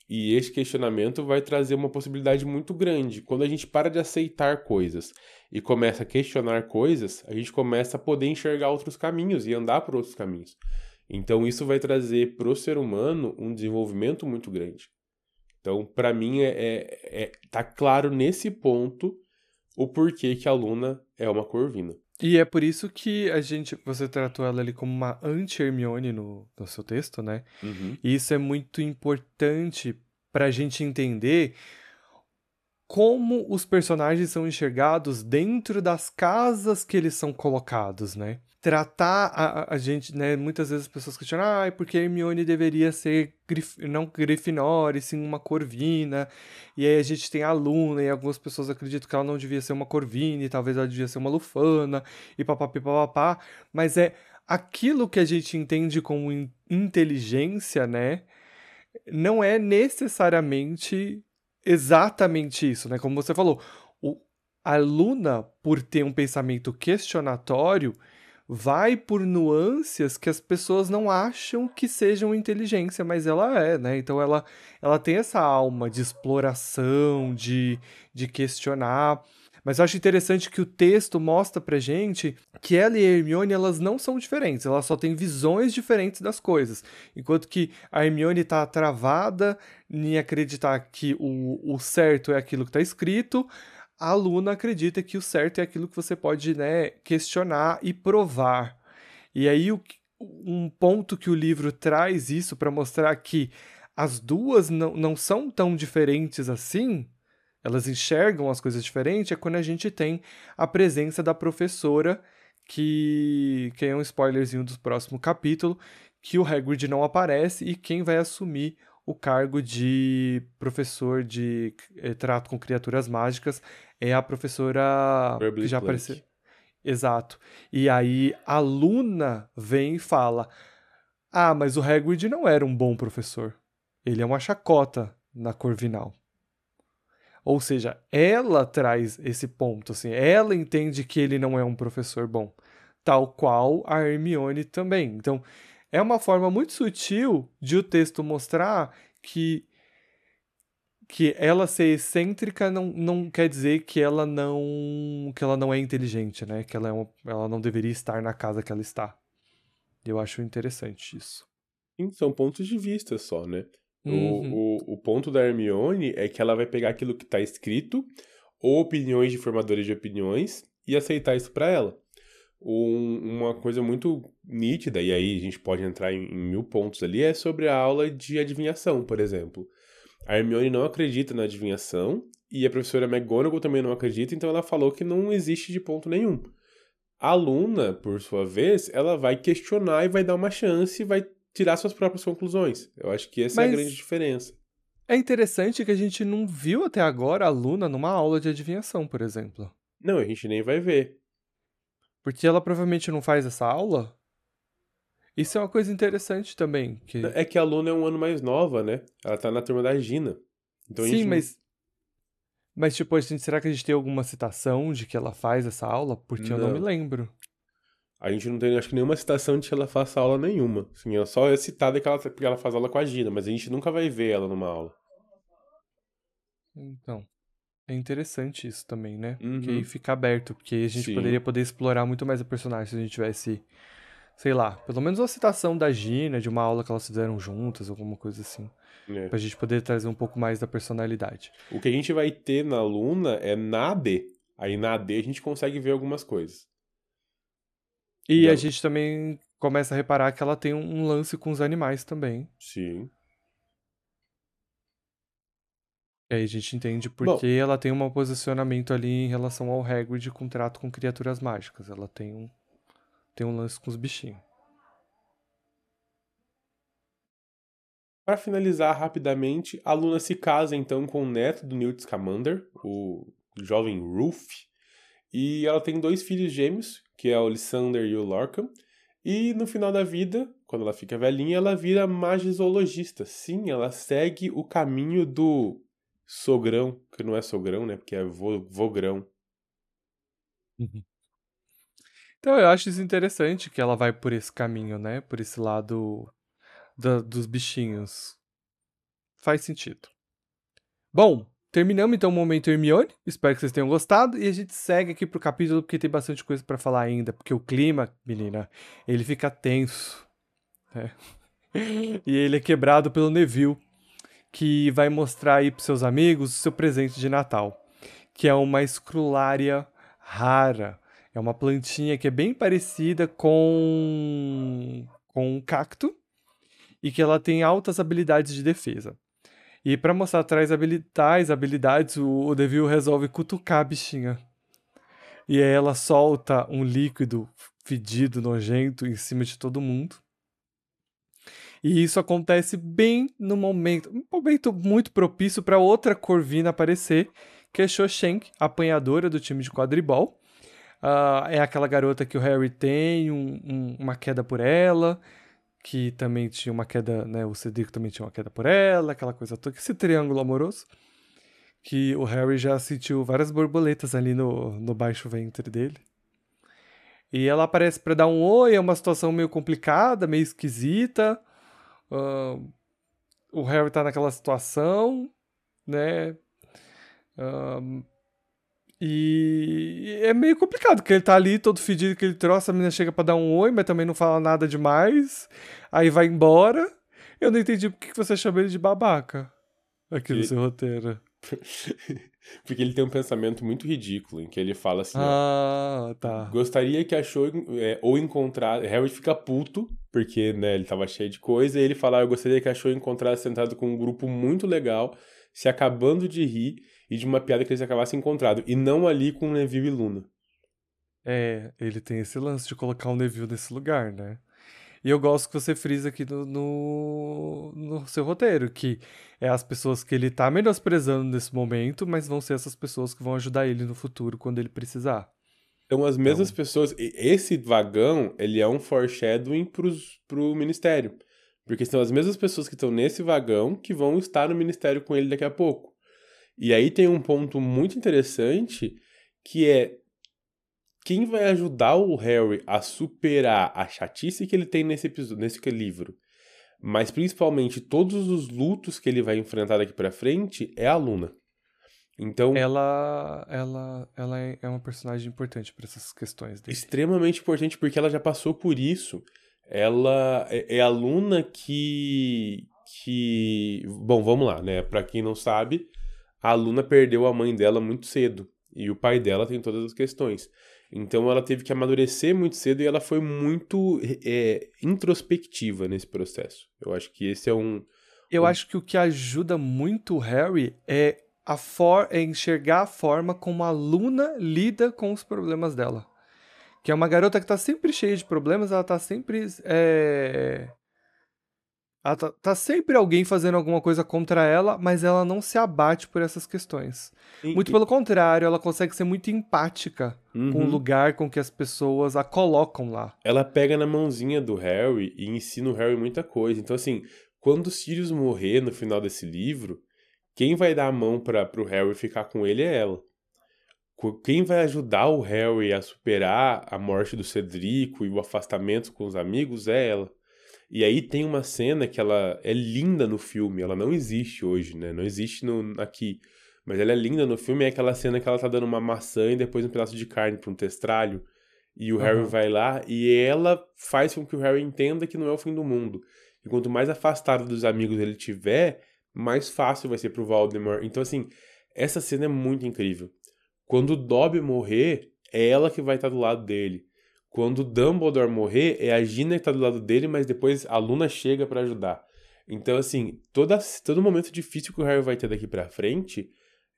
E esse questionamento vai trazer uma possibilidade muito grande. Quando a gente para de aceitar coisas e começa a questionar coisas, a gente começa a poder enxergar outros caminhos e andar por outros caminhos. Então isso vai trazer para o ser humano um desenvolvimento muito grande. Então, para mim, é, é, é, tá claro nesse ponto o porquê que a Luna é uma corvina. E é por isso que a gente, você tratou ela ali como uma anti-Hermione no, no seu texto, né? Uhum. E isso é muito importante para a gente entender como os personagens são enxergados dentro das casas que eles são colocados, né? Tratar a, a gente, né? Muitas vezes as pessoas questionam, ah, porque Hermione deveria ser grif não Grifinória, sim uma Corvina. E aí a gente tem a Luna, e algumas pessoas acreditam que ela não devia ser uma Corvina, e talvez ela devia ser uma Lufana, e papapá. Mas é aquilo que a gente entende como in inteligência, né? Não é necessariamente exatamente isso, né? Como você falou, o, a Luna, por ter um pensamento questionatório, vai por nuances que as pessoas não acham que sejam inteligência, mas ela é, né? Então ela, ela tem essa alma de exploração, de, de questionar. Mas eu acho interessante que o texto mostra pra gente que ela e Hermione, elas não são diferentes, elas só têm visões diferentes das coisas. Enquanto que a Hermione tá travada em acreditar que o, o certo é aquilo que tá escrito, a Luna acredita que o certo é aquilo que você pode né, questionar e provar. E aí o, um ponto que o livro traz isso para mostrar que as duas não, não são tão diferentes assim elas enxergam as coisas diferentes, é quando a gente tem a presença da professora, que, que é um spoilerzinho do próximo capítulo, que o Hagrid não aparece e quem vai assumir o cargo de professor de eh, trato com criaturas mágicas é a professora que já apareceu. Exato. E aí a Luna vem e fala: Ah, mas o Hagrid não era um bom professor. Ele é uma chacota na Corvinal. Ou seja, ela traz esse ponto, assim, ela entende que ele não é um professor bom, tal qual a Hermione também. Então, é uma forma muito sutil de o texto mostrar que que ela ser excêntrica não, não quer dizer que ela não que ela não é inteligente, né? Que ela, é uma, ela não deveria estar na casa que ela está. Eu acho interessante isso. Sim, São pontos de vista só, né? O- Uhum. O, o, ponto da Hermione é que ela vai pegar aquilo que tá escrito, ou opiniões de formadores de opiniões, e aceitar isso pra ela. Um- uma coisa muito nítida, e aí a gente pode entrar em, em mil pontos ali, é sobre a aula de adivinhação, por exemplo. A Hermione não acredita na adivinhação, e a professora McGonagall também não acredita, então ela falou que não existe de ponto nenhum. A Luna, por sua vez, ela vai questionar e vai dar uma chance, vai tirar suas próprias conclusões. Eu acho que essa é a Mas- grande diferença. É interessante que a gente não viu até agora a Luna numa aula de adivinhação, por exemplo. Não, a gente nem vai ver. Porque ela provavelmente não faz essa aula. Isso é uma coisa interessante também. Que... É que a Luna é um ano mais nova, né? Ela tá na turma da Gina. Então Sim, não- mas. Mas, tipo, a gente, será que a gente tem alguma citação de que ela faz essa aula? Porque eu não Não. me lembro. A gente não tem, acho que nenhuma citação de que ela faça aula nenhuma. Assim, ela só é citada que ela, porque ela faz aula com a Gina, mas a gente nunca vai ver ela numa aula. Então. É interessante isso também, né? Uhum. Que aí fica aberto, porque a gente Sim. poderia poder explorar muito mais a personagem se a gente tivesse, sei lá, pelo menos uma citação da Gina, de uma aula que elas fizeram juntas, alguma coisa assim. né? Pra gente poder trazer um pouco mais da personalidade. O que a gente vai ter na Luna é na AD. Aí na AD a gente consegue ver algumas coisas. E a gente também começa a reparar que ela tem um lance com os animais também. Sim. E aí a gente entende por Bom. que ela tem um posicionamento ali em relação ao Hagrid com trato com criaturas mágicas. Ela tem um, tem um lance com os bichinhos. Para finalizar rapidamente, a Luna se casa então com o neto do Newt Scamander, o jovem Roof, e ela tem dois filhos gêmeos, que é o Lysander e o Lorcan. E no final da vida, quando ela fica velhinha, ela vira magizoologista. Sim, ela segue o caminho do sogrão, que não é sogrão, né? Porque é vo vogrão. Então eu acho isso interessante que ela vai por esse caminho, né? Por esse lado da- dos bichinhos. Faz sentido. Bom, terminamos então o momento Hermione. Espero que vocês tenham gostado. E a gente segue aqui pro capítulo porque tem bastante coisa pra falar ainda. Porque o clima, menina, ele fica tenso. né? E ele é quebrado pelo Neville, que vai mostrar aí pros seus amigos o seu presente de Natal, que é uma escrulária rara. É uma plantinha que é bem parecida com, com um cacto e que ela tem altas habilidades de defesa. E para mostrar tais habilidades, habilidades, o, o Devil resolve cutucar a bichinha. E aí ela solta um líquido fedido, nojento, em cima de todo mundo. E isso acontece bem no momento, um momento muito propício para outra Corvina aparecer, que é Shoshank, apanhadora do time de quadribol. Uh, é aquela garota que o Harry tem um, um, uma queda por ela, que também tinha uma queda, né? O Cedric também tinha uma queda por ela, aquela coisa toda, esse triângulo amoroso. Que o Harry já sentiu várias borboletas ali no, no baixo ventre dele. E ela aparece para dar um oi, é uma situação meio complicada, meio esquisita. Uh, o Harry tá naquela situação, né? Uh, e é meio complicado, porque ele tá ali todo fedido que ele trouxe, a menina chega para dar um oi, mas também não fala nada demais. Aí vai embora. Eu não entendi por que você chama ele de babaca aqui no seu roteiro. Porque ele tem um pensamento muito ridículo, em que ele fala assim: Ah, ó, tá. Gostaria que achou é, ou encontrar. Harry fica puto, porque né, ele tava cheio de coisa, e ele fala: ah, Eu gostaria que achou encontrar sentado com um grupo muito legal, se acabando de rir, e de uma piada que eles acabassem encontrado, e não ali com Neville e Luna. É, ele tem esse lance de colocar o Neville nesse lugar, né? E eu gosto que você frisa aqui no, no, no, seu roteiro, que é as pessoas que ele tá menosprezando nesse momento, mas vão ser essas pessoas que vão ajudar ele no futuro quando ele precisar. Então, as mesmas então... pessoas. Esse vagão, ele é um foreshadowing pros, pro ministério. Porque são as mesmas pessoas que estão nesse vagão que vão estar no ministério com ele daqui a pouco. E aí tem um ponto muito interessante que é quem vai ajudar o Harry a superar a chatice que ele tem nesse episódio, nesse livro, mas principalmente todos os lutos que ele vai enfrentar daqui para frente é a Luna. Então, ela ela ela é, é uma personagem importante para essas questões dele. Extremamente importante porque ela já passou por isso. Ela é, é a Luna que que bom, vamos lá, né? Para quem não sabe, a Luna perdeu a mãe dela muito cedo e o pai dela tem todas as questões. Então ela teve que amadurecer muito cedo e ela foi muito é, introspectiva nesse processo. Eu acho que esse é um. Eu um... acho que o que ajuda muito o Harry é, a for é enxergar a forma como a Luna lida com os problemas dela. Que é uma garota que tá sempre cheia de problemas, ela tá sempre é, ela tá, tá, sempre alguém fazendo alguma coisa contra ela, mas ela não se abate por essas questões. E, muito e... pelo contrário, ela consegue ser muito empática uhum. com o lugar com que as pessoas a colocam lá. Ela pega na mãozinha do Harry e ensina o Harry muita coisa. Então, assim, quando o Sirius morrer no final desse livro, quem vai dar a mão para o Harry ficar com ele é ela. Quem vai ajudar o Harry a superar a morte do Cedrico e o afastamento com os amigos é ela. E aí tem uma cena que ela é linda no filme, ela não existe hoje, né? Não existe no, aqui. Mas ela é linda no filme, é aquela cena que ela tá dando uma maçã e depois um pedaço de carne pra um testralho. E o uhum. Harry vai lá e ela faz com que o Harry entenda que não é o fim do mundo. E quanto mais afastado dos amigos ele tiver, mais fácil vai ser pro Voldemort. Então, assim, essa cena é muito incrível. Quando o Dobby morrer, é ela que vai estar do lado dele. Quando Dumbledore morrer, é a Gina que tá do lado dele, mas depois a Luna chega para ajudar. Então, assim, toda, todo momento difícil que o Harry vai ter daqui pra frente,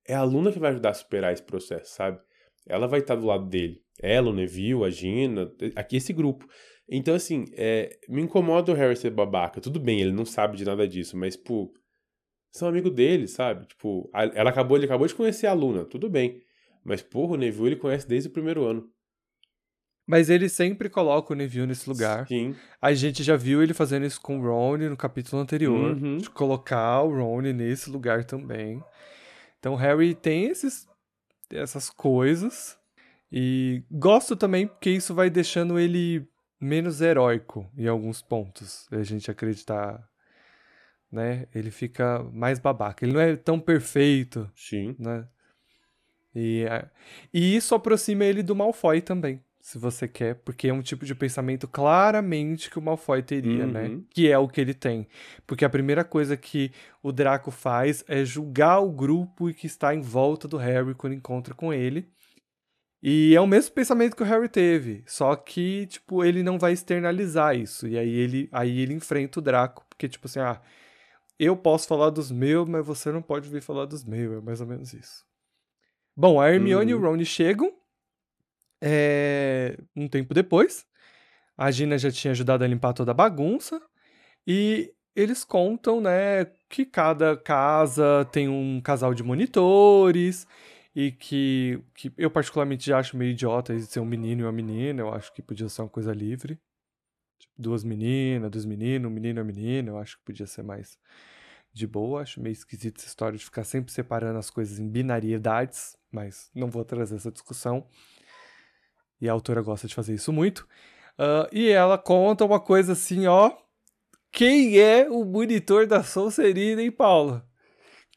é a Luna que vai ajudar a superar esse processo, sabe? Ela vai estar tá do lado dele. Ela, o Neville, a Gina, aqui esse grupo. Então, assim, é, me incomoda o Harry ser babaca. Tudo bem, ele não sabe de nada disso, mas, pô, são amigo dele, sabe? Tipo, ela acabou, ele acabou de conhecer a Luna, tudo bem. Mas, porra, o Neville ele conhece desde o primeiro ano. Mas ele sempre coloca o Neville nesse lugar. Sim. A gente já viu ele fazendo isso com o Ron no capítulo anterior. Uhum. De colocar o Ron nesse lugar também. Então o Harry tem esses, essas coisas. E gosto também porque isso vai deixando ele menos heróico em alguns pontos. A gente acreditar. Né? Ele fica mais babaca. Ele não é tão perfeito. Sim. Né? E, e isso aproxima ele do Malfoy também se você quer, porque é um tipo de pensamento claramente que o Malfoy teria, né? uhum. né? Que é o que ele tem. Porque a primeira coisa que o Draco faz é julgar o grupo que está em volta do Harry quando encontra com ele. E é o mesmo pensamento que o Harry teve, só que, tipo, ele não vai externalizar isso. E aí ele, aí ele enfrenta o Draco, porque, tipo assim, ah, eu posso falar dos meus, mas você não pode vir falar dos meus. É mais ou menos isso. Bom, a Hermione uhum. e o Ron chegam é, um tempo depois. A Gina já tinha ajudado a limpar toda a bagunça. E eles contam, né, que cada casa tem um casal de monitores e que, que eu particularmente já acho meio idiota de ser um menino e uma menina, eu acho que podia ser uma coisa livre. Tipo, duas meninas, dois meninos, um menino e uma menina, eu acho que podia ser mais de boa. Acho meio esquisito essa história de ficar sempre separando as coisas em binariedades, mas não vou trazer essa discussão. E a autora gosta de fazer isso muito. Uh, e ela conta uma coisa assim, ó. Quem é o monitor da Sonserina, hein, Paula?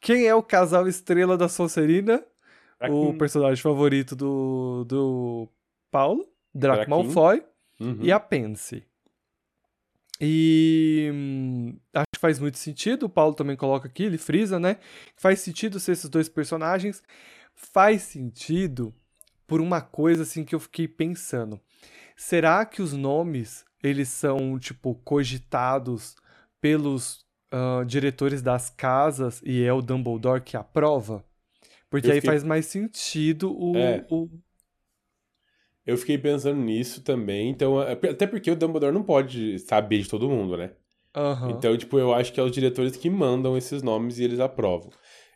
Quem é o casal estrela da Sonserina? o personagem favorito do, do Paulo, Draco Malfoy uhum. e a Pansy. E hum, acho que faz muito sentido, o Paulo também coloca aqui, ele frisa, né? Faz sentido ser esses dois personagens. Faz sentido por uma coisa assim que eu fiquei pensando. Será que os nomes, eles são, tipo, cogitados pelos uh, diretores das casas e é o Dumbledore que aprova? Porque eu aí fiquei... faz mais sentido o, é. o. Eu fiquei pensando nisso também. Então, é, até porque o Dumbledore não pode saber de todo mundo, né? Uhum. Então, tipo, eu acho que é os diretores que mandam esses nomes e eles aprovam.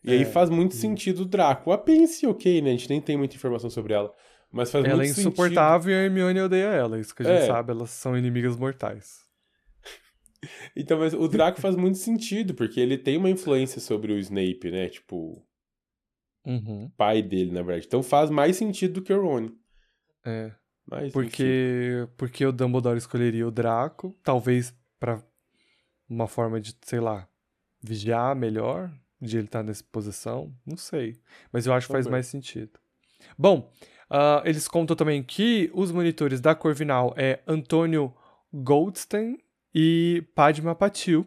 E é. aí faz muito sentido o Draco. A Pense, ok, né? A gente nem tem muita informação sobre ela. Mas faz ela muito sentido. Ela é insuportável sentido. e a Hermione odeia ela. Isso que a gente é. sabe, elas são inimigas mortais. então, mas o Draco faz muito sentido, porque ele tem uma influência sobre o Snape, né? Tipo, Uhum. Pai dele, na verdade. Então faz mais sentido do que o Rony. É. Mas, porque, porque o Dumbledore escolheria o Draco, talvez para uma forma de, sei lá, vigiar melhor, de ele estar tá nessa posição, não sei. Mas eu acho que faz mais sentido. Bom, uh, eles contam também que os monitores da Corvinal é Antônio Goldstein e Padma Patil.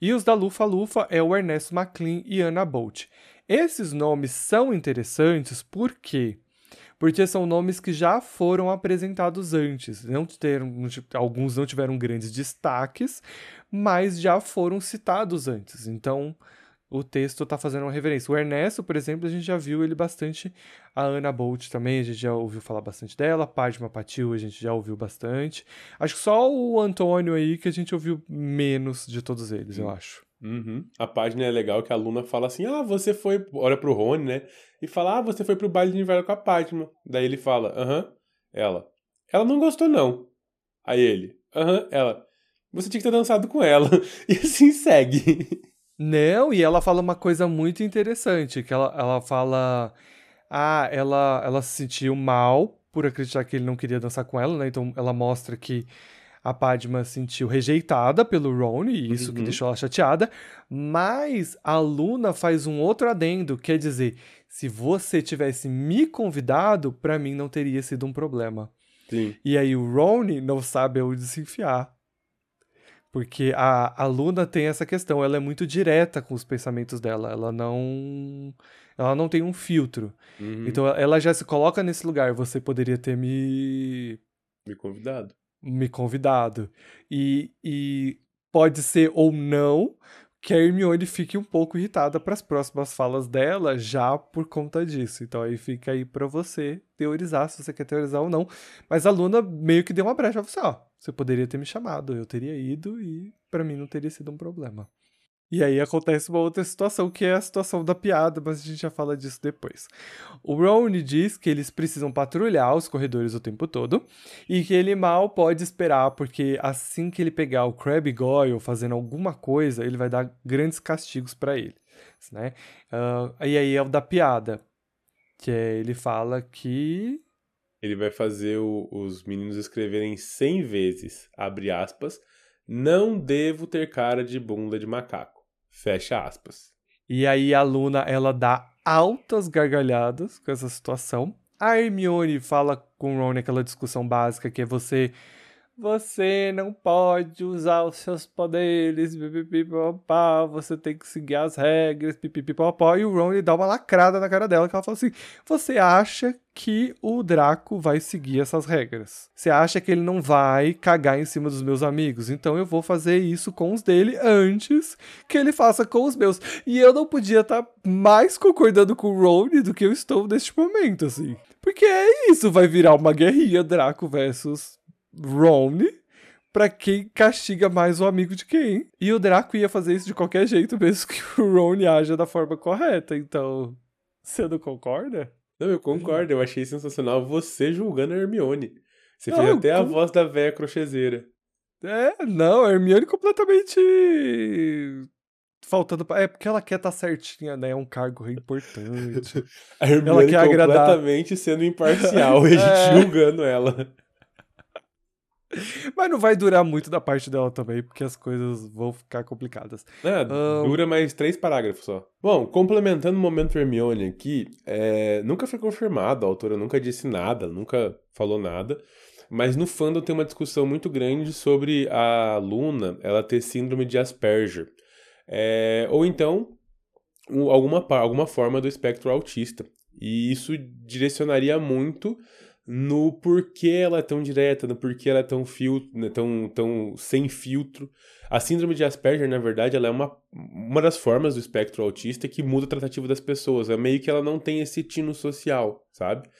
E os da Lufa Lufa é o Ernesto McLean e Anna Bolt. Esses nomes são interessantes por quê? Porque são nomes que já foram apresentados antes. Não tiveram, alguns não tiveram grandes destaques, mas já foram citados antes. Então, o texto está fazendo uma referência. O Ernesto, por exemplo, a gente já viu ele bastante. A Ana Bolt também, a gente já ouviu falar bastante dela. A Padma Patil, a gente já ouviu bastante. Acho que só o Antônio aí que a gente ouviu menos de todos eles, eu acho. Uhum. A página é legal que a aluna fala assim: Ah, você foi. Olha pro Rony, né? E fala: Ah, você foi pro baile de inverno com a Padma. Daí ele fala: Aham. Ela. Ela não gostou, não. Aí ele: Aham. Ela. Você tinha que ter dançado com ela. E assim segue. Não, e ela fala uma coisa muito interessante: que ela, ela fala. Ah, ela, ela se sentiu mal por acreditar que ele não queria dançar com ela, né? Então ela mostra que a Padma sentiu rejeitada pelo Ron, e isso uhum. que deixou ela chateada. Mas a Luna faz um outro adendo, quer dizer, se você tivesse me convidado, para mim não teria sido um problema. Sim. E aí o Ron não sabe onde se enfiar. Porque a, a Luna tem essa questão, ela é muito direta com os pensamentos dela, ela não ela não tem um filtro. Uhum. Então ela já se coloca nesse lugar, você poderia ter me me convidado me convidado. E, e pode ser ou não que a Hermione fique um pouco irritada para as próximas falas dela já por conta disso. Então aí fica aí para você teorizar se você quer teorizar ou não. Mas a Luna meio que deu uma brecha, você, ó, você poderia ter me chamado, eu teria ido e para mim não teria sido um problema. E aí acontece uma outra situação, que é a situação da piada, mas a gente já fala disso depois. O Ron diz que eles precisam patrulhar os corredores o tempo todo e que ele mal pode esperar, porque assim que ele pegar o Crabbe Goyle fazendo alguma coisa, ele vai dar grandes castigos para ele. Né? Uh, e aí é o da piada, que é, ele fala que. Ele vai fazer o, os meninos escreverem 100 vezes, abre aspas, não devo ter cara de bunda de macaco. Fecha aspas. E aí a Luna, ela dá altas gargalhadas com essa situação. A Hermione fala com o Ron aquela discussão básica que é você você não pode usar os seus poderes, pipipipopó, você tem que seguir as regras, pipipipopó. E o Ron ele dá uma lacrada na cara dela, que ela fala assim: Você acha que o Draco vai seguir essas regras? Você acha que ele não vai cagar em cima dos meus amigos? Então eu vou fazer isso com os dele antes que ele faça com os meus. E eu não podia estar tá mais concordando com o Ron do que eu estou neste momento, assim. Porque é isso, vai virar uma guerrinha Draco versus Ron para quem castiga mais o amigo de quem. E o Draco ia fazer isso de qualquer jeito, mesmo que o Ron haja da forma correta. Então, você não concorda? Não, eu concordo. Eu achei sensacional você julgando a Hermione. Você não, fez até a voz da véia crochêzeira. É, não, a Hermione completamente faltando. É porque ela quer estar tá certinha, né? É um cargo importante. a Hermione ela quer completamente agradar. sendo imparcial e a gente é... julgando ela. Mas não vai durar muito da parte dela também, porque as coisas vão ficar complicadas. É, um... Dura mais três parágrafos só. Bom, complementando o momento Hermione aqui, é, nunca foi confirmado, a autora nunca disse nada, nunca falou nada. Mas no fandom tem uma discussão muito grande sobre a Luna ela ter síndrome de Asperger. É, ou então, alguma, alguma forma do espectro autista. E isso direcionaria muito no porquê ela é tão direta, no porquê ela é tão, fil né, tão, tão sem filtro. A síndrome de Asperger, na verdade, ela é uma, uma das formas do espectro autista que muda a tratativa das pessoas. É meio que ela não tem esse tino social, sabe?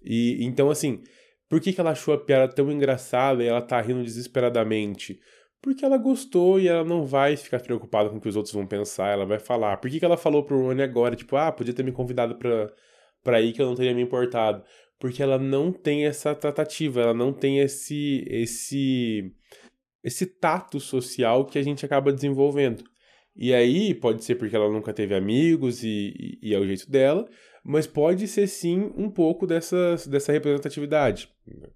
E então, assim, por que, que ela achou a piada tão engraçada e ela tá rindo desesperadamente? Porque ela gostou e ela não vai ficar preocupada com o que os outros vão pensar, ela vai falar. Por que, que ela falou pro Rony agora, tipo, ah, podia ter me convidado pra, pra ir que eu não teria me importado? Porque ela não tem essa tratativa, ela não tem esse esse esse tato social que a gente acaba desenvolvendo. E aí pode ser porque ela nunca teve amigos e, e, e é o jeito dela, mas pode ser sim um pouco dessa, dessa representatividade.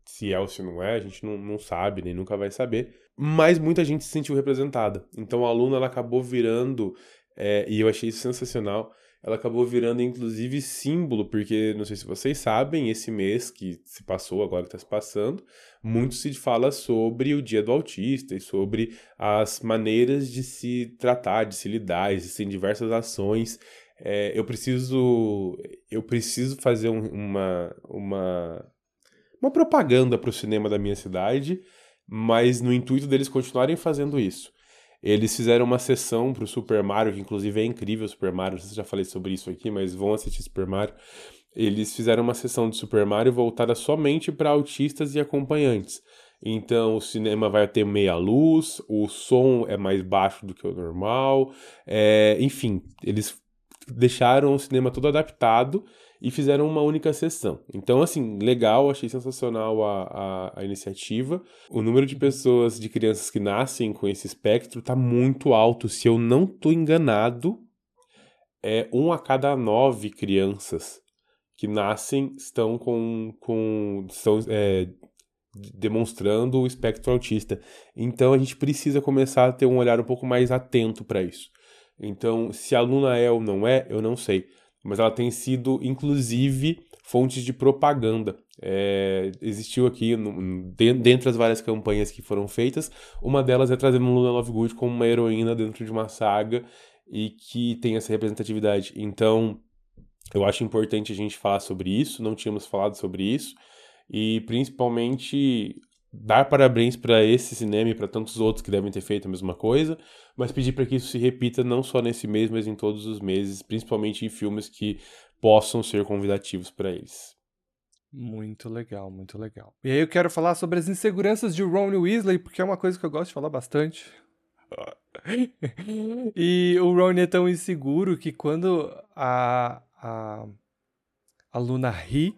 Se é ou se não é, a gente não, não sabe, nem nunca vai saber. Mas muita gente se sentiu representada. Então a aluna ela acabou virando, é, e eu achei isso sensacional, ela acabou virando inclusive símbolo, porque não sei se vocês sabem, esse mês que se passou, agora que está se passando, muito se fala sobre o dia do autista e sobre as maneiras de se tratar, de se lidar, existem diversas ações. É, eu preciso eu preciso fazer um, uma, uma, uma propaganda para o cinema da minha cidade, mas no intuito deles continuarem fazendo isso. Eles fizeram uma sessão pro Super Mario, que inclusive é incrível o Super Mario, não sei se já falei sobre isso aqui, mas vão assistir Super Mario. Eles fizeram uma sessão de Super Mario voltada somente para autistas e acompanhantes. Então o cinema vai ter meia luz, o som é mais baixo do que o normal, é, enfim, eles deixaram o cinema todo adaptado e fizeram uma única sessão. Então, assim, legal, achei sensacional a, a, a, iniciativa. O número de pessoas, de crianças que nascem com esse espectro tá muito alto. Se eu não tô enganado, é um a cada nove crianças que nascem estão com. com estão, é, demonstrando o espectro autista. Então a gente precisa começar a ter um olhar um pouco mais atento para isso. Então, se a aluna é ou não é, eu não sei mas ela tem sido, inclusive, fonte de propaganda. É, existiu aqui, no, dentre as várias campanhas que foram feitas, uma delas é trazer Luna Lovegood como uma heroína dentro de uma saga e que tem essa representatividade. Então, eu acho importante a gente falar sobre isso, não tínhamos falado sobre isso, e principalmente dar parabéns para esse cinema e para tantos outros que devem ter feito a mesma coisa, mas pedir para que isso se repita não só nesse mês, mas em todos os meses, principalmente em filmes que possam ser convidativos para eles. Muito legal, muito legal. E aí eu quero falar sobre as inseguranças de Ron Weasley, porque é uma coisa que eu gosto de falar bastante. e o Ron é tão inseguro que quando a, a, a Luna ri,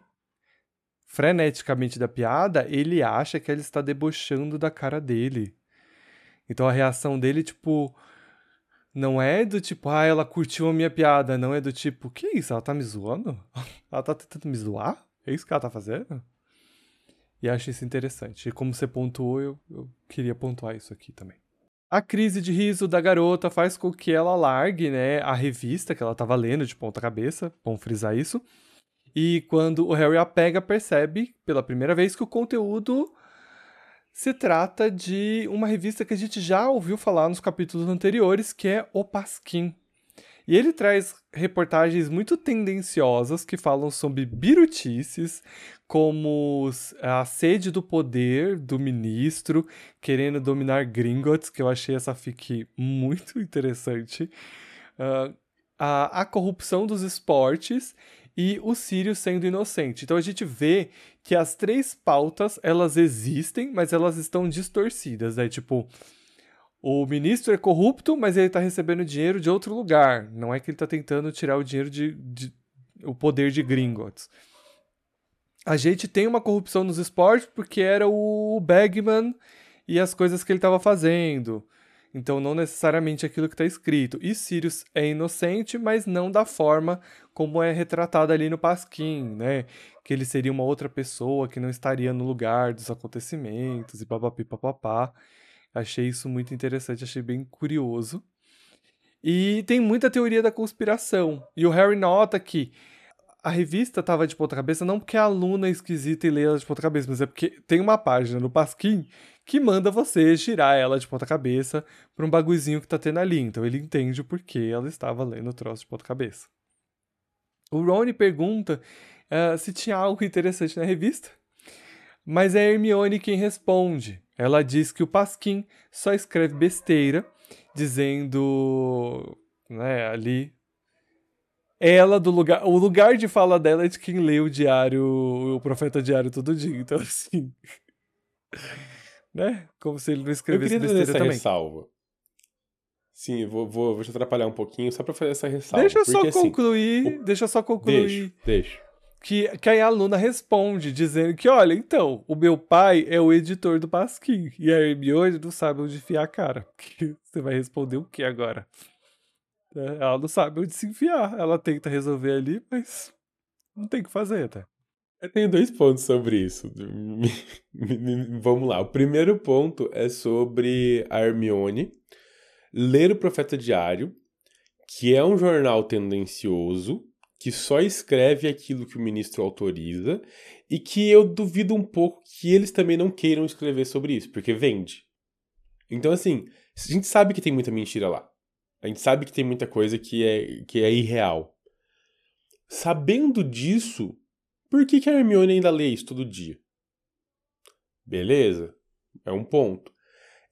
freneticamente da piada, ele acha que ela está debochando da cara dele. Então a reação dele, tipo, não é do tipo, ah, ela curtiu a minha piada, não é do tipo, que isso? Ela tá me zoando? ela tá tentando me zoar? É isso que ela tá fazendo? E acho isso interessante. E como você pontuou, eu, eu queria pontuar isso aqui também. A crise de riso da garota faz com que ela largue, né, a revista que ela tava lendo de ponta cabeça, bom frisar isso, e quando o Harry a pega, percebe pela primeira vez que o conteúdo se trata de uma revista que a gente já ouviu falar nos capítulos anteriores, que é O Pasquim. E ele traz reportagens muito tendenciosas que falam sobre birutices, como a sede do poder do ministro querendo dominar Gringotts, que eu achei essa fic muito interessante, uh, a, a corrupção dos esportes e o Sirius sendo inocente. Então a gente vê que as três pautas, elas existem, mas elas estão distorcidas, né? Tipo, o ministro é corrupto, mas ele está recebendo dinheiro de outro lugar. Não é que ele está tentando tirar o dinheiro de, de, o poder de Gringotts. A gente tem uma corrupção nos esportes porque era o Bagman e as coisas que ele estava fazendo. Então, não necessariamente aquilo que está escrito. E Sirius é inocente, mas não da forma como é retratado ali no Pasquim, né? Que ele seria uma outra pessoa que não estaria no lugar dos acontecimentos e papapi papapá. Achei isso muito interessante, achei bem curioso. E tem muita teoria da conspiração. E o Harry nota que a revista tava de ponta cabeça não porque a aluna é esquisita e lê ela de ponta cabeça, mas é porque tem uma página no Pasquim que manda você girar ela de ponta cabeça para um bagulhozinho que tá tendo ali. Então ele entende o porquê ela estava lendo o troço de ponta cabeça. O Rony pergunta uh, se tinha algo interessante na revista, mas é a Hermione quem responde. Ela diz que o Pasquim só escreve besteira, dizendo, né, ali ela do lugar, o lugar de fala dela é de quem lê o diário, o profeta diário todo dia. Então assim, né? Como se ele não escrevesse Eu besteira essa também. ressalva. Sim, vou, vou, vou te atrapalhar um pouquinho só pra fazer essa ressalva. Deixa eu só porque, assim, concluir, deixa eu só concluir. Deixa, deixa. que, que aí a aluna responde, dizendo que, olha, então, o meu pai é o editor do Pasquim, e a Hermione não sabe onde enfiar a cara. Você vai responder o que agora? É, Ela não sabe onde se enfiar. Ela tenta resolver ali, mas não tem o que fazer, tá? Eu tenho dois pontos sobre isso. Vamos lá. O primeiro ponto é sobre a Hermione ler o Profeta Diário, que é um jornal tendencioso, que só escreve aquilo que o ministro autoriza, e que eu duvido um pouco que eles também não queiram escrever sobre isso, porque vende. Então, assim, a gente sabe que tem muita mentira lá. A gente sabe que tem muita coisa que é, que é irreal. Sabendo disso, por que, que a Hermione ainda lê isso todo dia? Beleza? É um ponto.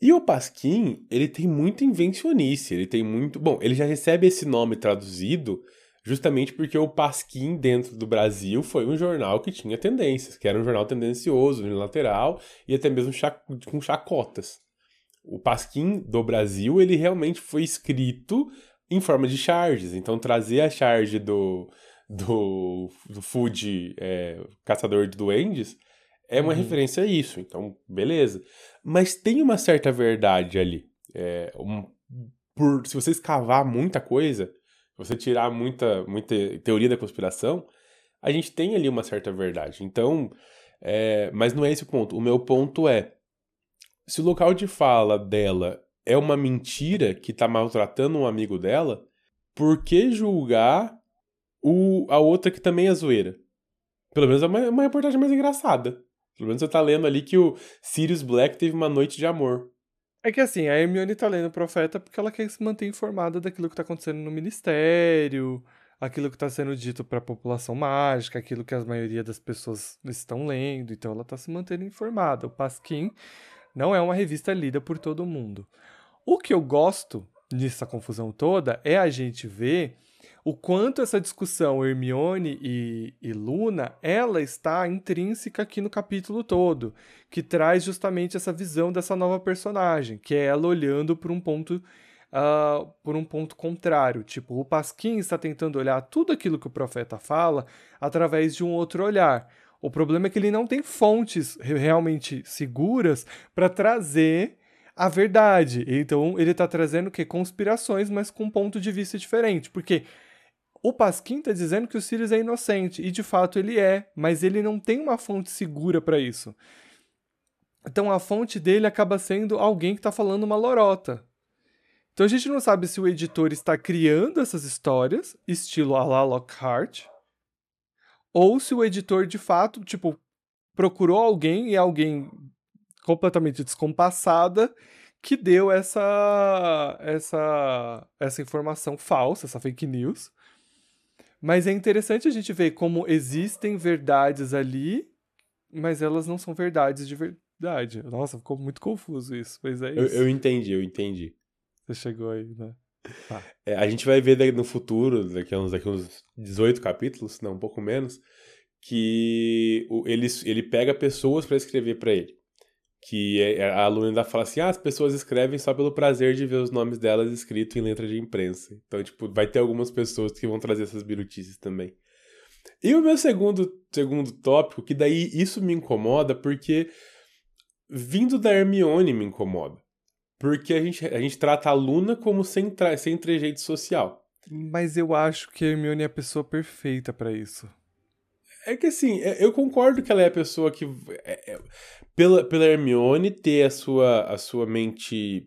E o Pasquim, ele tem muita invencionice, ele tem muito... Bom, ele já recebe esse nome traduzido justamente porque o Pasquim, dentro do Brasil, foi um jornal que tinha tendências, que era um jornal tendencioso, unilateral e até mesmo com chacotas. O Pasquim do Brasil, ele realmente foi escrito em forma de charges, então trazer a charge do, do, do Food é, Caçador de Duendes é uma Uhum. referência a isso, então beleza. Mas tem uma certa verdade ali. É, um- por, se você escavar muita coisa, se você tirar muita, muita teoria da conspiração, a gente tem ali uma certa verdade. Então, é, mas não é esse o ponto. O meu ponto é, se o local de fala dela é uma mentira que tá maltratando um amigo dela, por que julgar o, a outra que também é zoeira? Pelo menos é uma, uma reportagem mais engraçada. Pelo menos você tá lendo ali que o Sirius Black teve uma noite de amor. É que assim, a Hermione tá lendo o Profeta porque ela quer se manter informada daquilo que tá acontecendo no Ministério, aquilo que tá sendo dito pra população mágica, aquilo que a maioria das pessoas estão lendo, então ela tá se mantendo informada. O Pasquim não é uma revista lida por todo mundo. O que eu gosto nessa confusão toda é a gente ver o quanto essa discussão Hermione e, e Luna, ela está intrínseca aqui no capítulo todo, que traz justamente essa visão dessa nova personagem, que é ela olhando por um ponto ah, por um ponto contrário. Tipo, o Pasquim está tentando olhar tudo aquilo que o profeta fala através de um outro olhar. O problema é que ele não tem fontes re- realmente seguras para trazer a verdade. Então, ele está trazendo o quê? Conspirações, mas com um ponto de vista diferente. Porque o Pasquim está dizendo que o Sirius é inocente, e de fato ele é, mas ele não tem uma fonte segura para isso. Então a fonte dele acaba sendo alguém que está falando uma lorota. Então a gente não sabe se o editor está criando essas histórias, estilo a la Lockhart, ou se o editor de fato, tipo, procurou alguém e alguém completamente descompassada que deu essa, essa, essa informação falsa, essa fake news. Mas é interessante a gente ver como existem verdades ali, mas elas não são verdades de verdade. Nossa, ficou muito confuso isso, mas é Eu, isso. eu entendi, eu entendi. Você chegou aí, né? É, a gente vai ver no futuro, daqui a uns, daqui a uns 18 capítulos, não, um pouco menos, que ele, ele pega pessoas para escrever para ele. Que é- é- a aluna ainda fala assim: ah, as pessoas escrevem só pelo prazer de ver os nomes delas escritos em letra de imprensa. Então, tipo, vai ter algumas pessoas que vão trazer essas birutices também. E o meu segundo, segundo tópico, que daí isso me incomoda, porque vindo da Hermione me incomoda. Porque a gente, a gente trata a Luna como sem, sem trejeito social. Mas eu acho que a Hermione é a pessoa perfeita pra isso. É que assim, é- eu concordo que ela é a pessoa que. é- é- pela, pela Hermione ter a sua, a sua mente.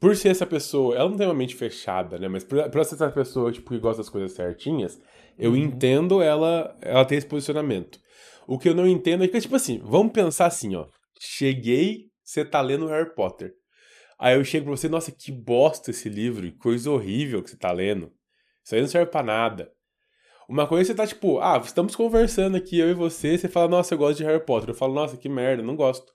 Por ser essa pessoa. Ela não tem uma mente fechada, né? Mas por, por ela ser essa pessoa tipo, que gosta das coisas certinhas, eu Uhum. entendo ela. Ela ter esse posicionamento. O que eu não entendo é que, tipo assim, vamos pensar assim, ó. Cheguei, você tá lendo Harry Potter. Aí eu chego pra você, nossa, que bosta esse livro, que coisa horrível que você tá lendo. Isso aí não serve pra nada. Uma coisa é você tá tipo, ah, estamos conversando aqui, eu e você, você fala, nossa, eu gosto de Harry Potter. Eu falo, nossa, que merda, não gosto.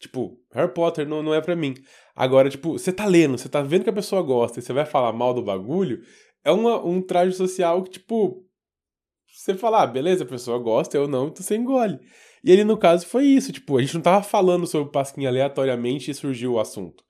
Tipo, Harry Potter não, não é pra mim. Agora, tipo, você tá lendo, você tá vendo que a pessoa gosta e você vai falar mal do bagulho, é uma, um traje social que, tipo, você fala, ah, beleza, a pessoa gosta, eu não, então você engole. E ele, no caso, foi isso, tipo, a gente não tava falando sobre o Pasquim aleatoriamente e surgiu o assunto.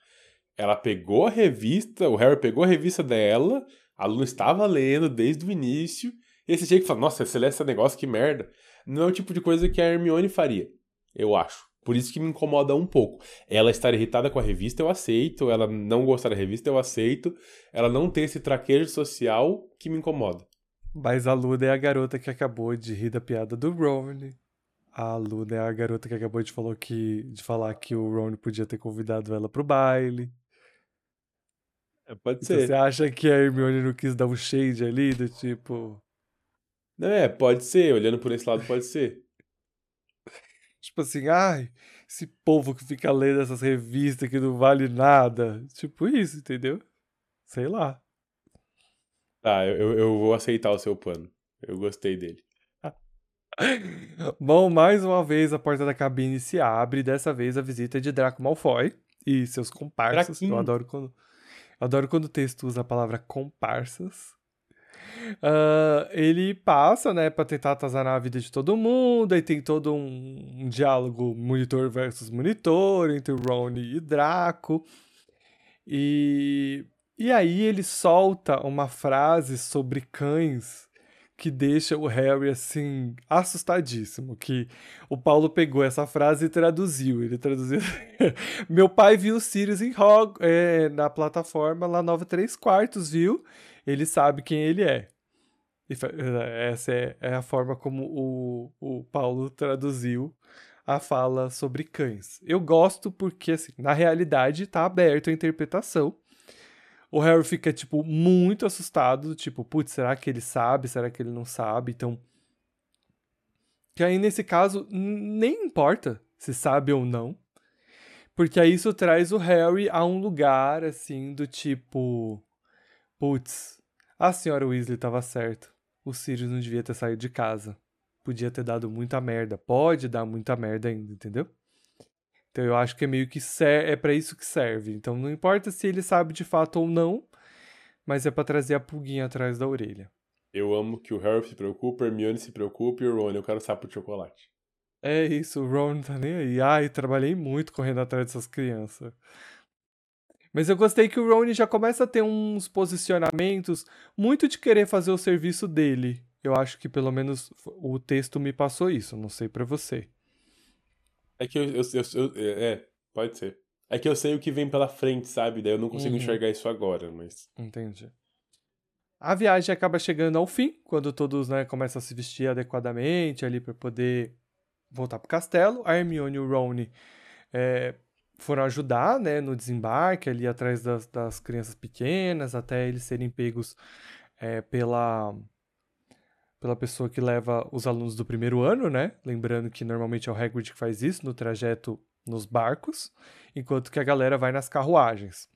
Ela pegou a revista, o Harry pegou a revista dela, a Luna estava lendo desde o início, e aí você chega e fala, nossa, lê esse negócio, que merda. Não é o tipo de coisa que a Hermione faria, eu acho. Por isso que me incomoda um pouco. Ela estar irritada com a revista, eu aceito. Ela não gostar da revista, eu aceito. Ela não ter esse traquejo social que me incomoda. Mas a Luna é a garota que acabou de rir da piada do Ron. A Luna é a garota que acabou de, falou que, de falar que o Ron podia ter convidado ela pro baile. É, pode Então você acha que a Hermione não quis dar um shade ali, do tipo... Não, é, pode ser. Olhando por esse lado, pode ser. Tipo assim, ai, esse povo que fica lendo essas revistas que não vale nada. Tipo isso, entendeu? Sei lá. Tá, eu, eu- vou aceitar o seu pano. Eu gostei dele. Bom, mais uma vez a porta da cabine se abre, dessa vez a visita é de Draco Malfoy e seus comparsas. Draquinho. Eu adoro quando, eu adoro quando o texto usa a palavra comparsas. Ah, ele passa, né, pra tentar atazanar a vida de todo mundo, aí tem todo um, um diálogo monitor versus monitor entre Ron e Draco. E, e aí ele solta uma frase sobre cães que deixa o Harry assim assustadíssimo, que o Paulo pegou essa frase e traduziu. Ele traduziu: Meu pai viu Sirius em Hog é, na plataforma lá 9 3 quartos, viu? Ele sabe quem ele é. E fa- essa é, é a forma como o, o Paulo traduziu a fala sobre cães. Eu gosto porque, assim, na realidade tá aberto a interpretação. O Harry fica, tipo, muito assustado, tipo, putz, será que ele sabe? Será que ele não sabe? Então. Que aí, nesse caso, nem importa se sabe ou não. Porque aí isso traz o Harry a um lugar, assim, do tipo. Putz, a senhora Weasley tava certa. O Sirius não devia ter saído de casa. Podia ter dado muita merda. Pode dar muita merda ainda, entendeu? Então eu acho que é meio que ser... é para isso que serve. Então não importa se ele sabe de fato ou não, mas é pra trazer a pulguinha atrás da orelha. Eu amo que o Harry se preocupa, Hermione se preocupa e o Ron, eu quero sapo de chocolate. É isso, o Ron não tá nem aí. Ai, trabalhei muito correndo atrás dessas crianças. Mas eu gostei que o Ron já começa a ter uns posicionamentos muito de querer fazer o serviço dele. Eu acho que pelo menos o texto me passou isso, não sei pra você. É que eu, eu, eu- eu- é, é, pode ser. É que eu sei o que vem pela frente, sabe? Daí eu não consigo Uhum. enxergar isso agora, mas. Entendi. A viagem acaba chegando ao fim, quando todos né, começam a se vestir adequadamente ali para poder voltar pro castelo. A Hermione e o Ron é, foram ajudar né, no desembarque ali atrás das, das crianças pequenas, até eles serem pegos é, pela pela pessoa que leva os alunos do primeiro ano, né? Lembrando que normalmente é o Hagrid que faz isso no trajeto nos barcos, enquanto que a galera vai nas carruagens.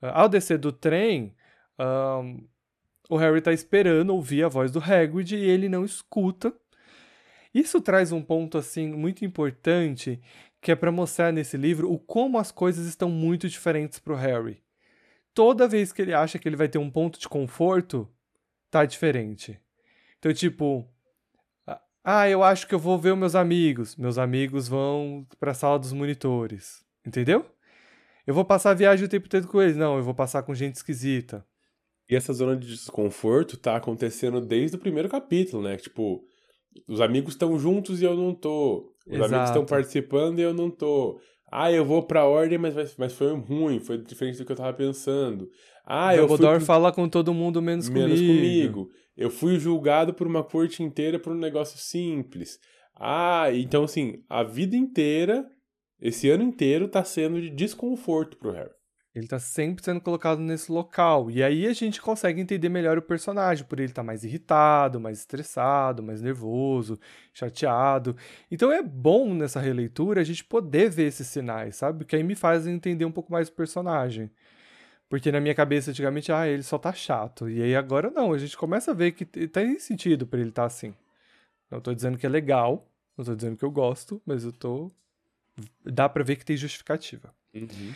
Ao descer do trem, um, o Harry está esperando ouvir a voz do Hagrid e ele não escuta. Isso traz um ponto assim muito importante, que é para mostrar nesse livro o como as coisas estão muito diferentes para o Harry. Toda vez que ele acha que ele vai ter um ponto de conforto, tá diferente. Então, tipo, ah, eu acho que eu vou ver os meus amigos. Meus amigos vão para a sala dos monitores. Entendeu? Eu vou passar a viagem o tempo todo com eles. Não, eu vou passar com gente esquisita. E essa zona de desconforto tá acontecendo desde o primeiro capítulo, né? Tipo, os amigos estão juntos e eu não tô. Os Exato. amigos estão participando e eu não tô. Ah, eu vou pra ordem, mas, mas foi ruim, foi diferente do que eu tava pensando. Ah, eu Dumbledore fui... fala com todo mundo menos, menos comigo. comigo. Eu fui julgado por uma corte inteira por um negócio simples. Ah, então assim, a vida inteira, esse ano inteiro, tá sendo de desconforto pro Harry. Ele tá sempre sendo colocado nesse local. E aí a gente consegue entender melhor o personagem, por ele estar tá mais irritado, mais estressado, mais nervoso, chateado. Então é bom nessa releitura a gente poder ver esses sinais, sabe? Porque aí me faz entender um pouco mais o personagem. Porque na minha cabeça, antigamente, ah, ele só tá chato. E aí agora não, a gente começa a ver que tem sentido para ele estar tá assim. Não tô dizendo que é legal, não tô dizendo que eu gosto, mas eu tô. Dá pra ver que tem justificativa. Uhum.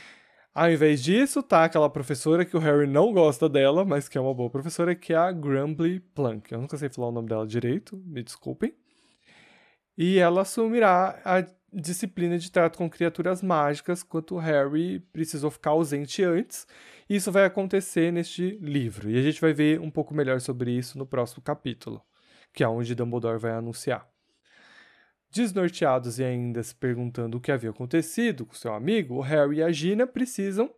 Ao invés disso, tá aquela professora que o Harry não gosta dela, mas que é uma boa professora, que é a Grumbly Plunk. Eu nunca sei falar o nome dela direito, me desculpem. E ela assumirá a disciplina de trato com criaturas mágicas, quanto o Harry precisou ficar ausente antes. Isso vai acontecer neste livro, e a gente vai ver um pouco melhor sobre isso no próximo capítulo, que é onde Dumbledore vai anunciar. Desnorteados e ainda se perguntando o que havia acontecido com seu amigo, o Harry e a Gina precisam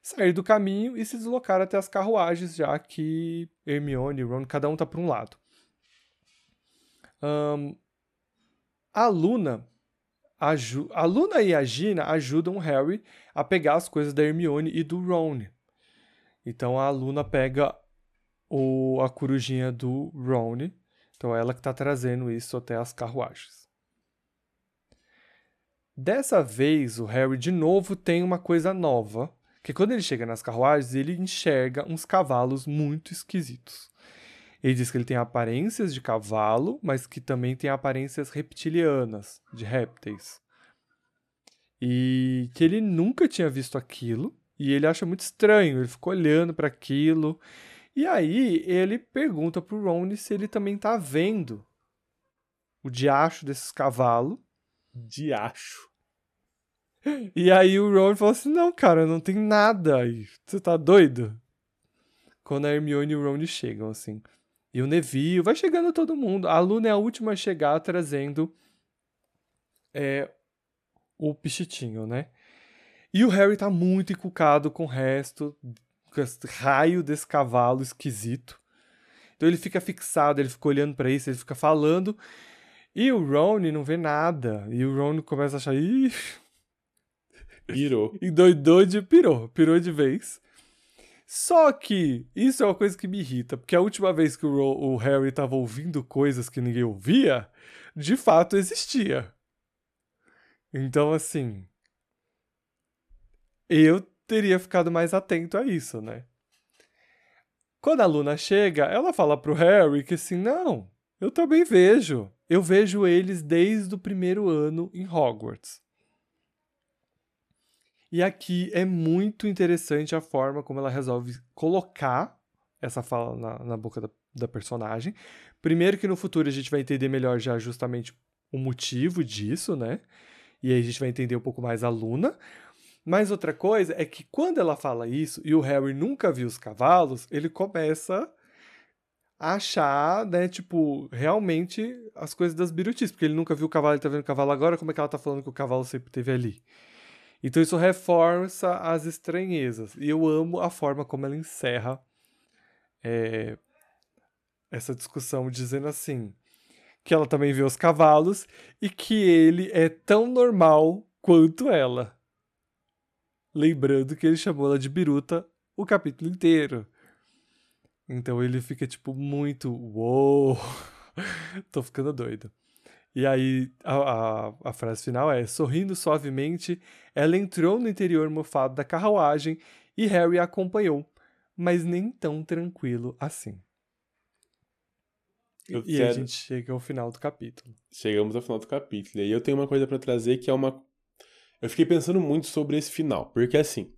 sair do caminho e se deslocar até as carruagens, já que Hermione e Ron, cada um está para um lado. Um, a Luna, a Luna e a Gina ajudam o Harry a pegar as coisas da Hermione e do Ron. Então a Luna pega o, a corujinha do Ron, então é ela que está trazendo isso até as carruagens. Dessa vez, o Harry de novo tem uma coisa nova, que quando ele chega nas carruagens, ele enxerga uns cavalos muito esquisitos. Ele diz que ele tem aparências de cavalo, mas que também tem aparências reptilianas, de répteis. E que ele nunca tinha visto aquilo, e ele acha muito estranho, ele ficou olhando para aquilo. E aí ele pergunta pro Ron se ele também tá vendo o diacho desses cavalos diacho. E aí o Ron falou assim: Não, cara, não tem nada aí. Você tá doido? Quando a Hermione e o Ron chegam, assim. E o Neville, vai chegando todo mundo. A Luna é a última a chegar trazendo é, o pichitinho, né? E o Harry tá muito encucado com o resto, com esse raio desse cavalo esquisito. Então ele fica fixado, ele fica olhando para isso, ele fica falando. E o Ron não vê nada. E o Ron começa a achar. Ih. Pirou. E doidou de. Pirou. Pirou de vez. Só que isso é uma coisa que me irrita, porque a última vez que o, o Harry estava ouvindo coisas que ninguém ouvia, de fato existia. Então, assim. Eu teria ficado mais atento a isso, né? Quando a Luna chega, ela fala pro Harry que assim, não, eu também vejo. Eu vejo eles desde o primeiro ano em Hogwarts. E aqui é muito interessante a forma como ela resolve colocar essa fala na, na boca da, da, personagem. Primeiro que no futuro a gente vai entender melhor já justamente o motivo disso, né? E aí a gente vai entender um pouco mais a Luna. Mas outra coisa é que quando ela fala isso e o Harry nunca viu os cavalos, ele começa achar, né, tipo, realmente as coisas das birutices, porque ele nunca viu o cavalo, ele tá vendo o cavalo agora, como é que ela tá falando que o cavalo sempre teve ali? Então isso reforça as estranhezas. E eu amo a forma como ela encerra é, essa discussão, dizendo assim: que ela também vê os cavalos e que ele é tão normal quanto ela. Lembrando que ele chamou ela de biruta o capítulo inteiro. Então ele fica tipo muito, uou, tô ficando doido. E aí a, a, a, frase final é: sorrindo suavemente, ela entrou no interior mofado da carruagem e Harry a acompanhou, mas nem tão tranquilo assim. Eu e quero... a gente chega ao final do capítulo. Chegamos ao final do capítulo. E aí eu tenho uma coisa para trazer que é uma. Eu fiquei pensando muito sobre esse final, porque assim.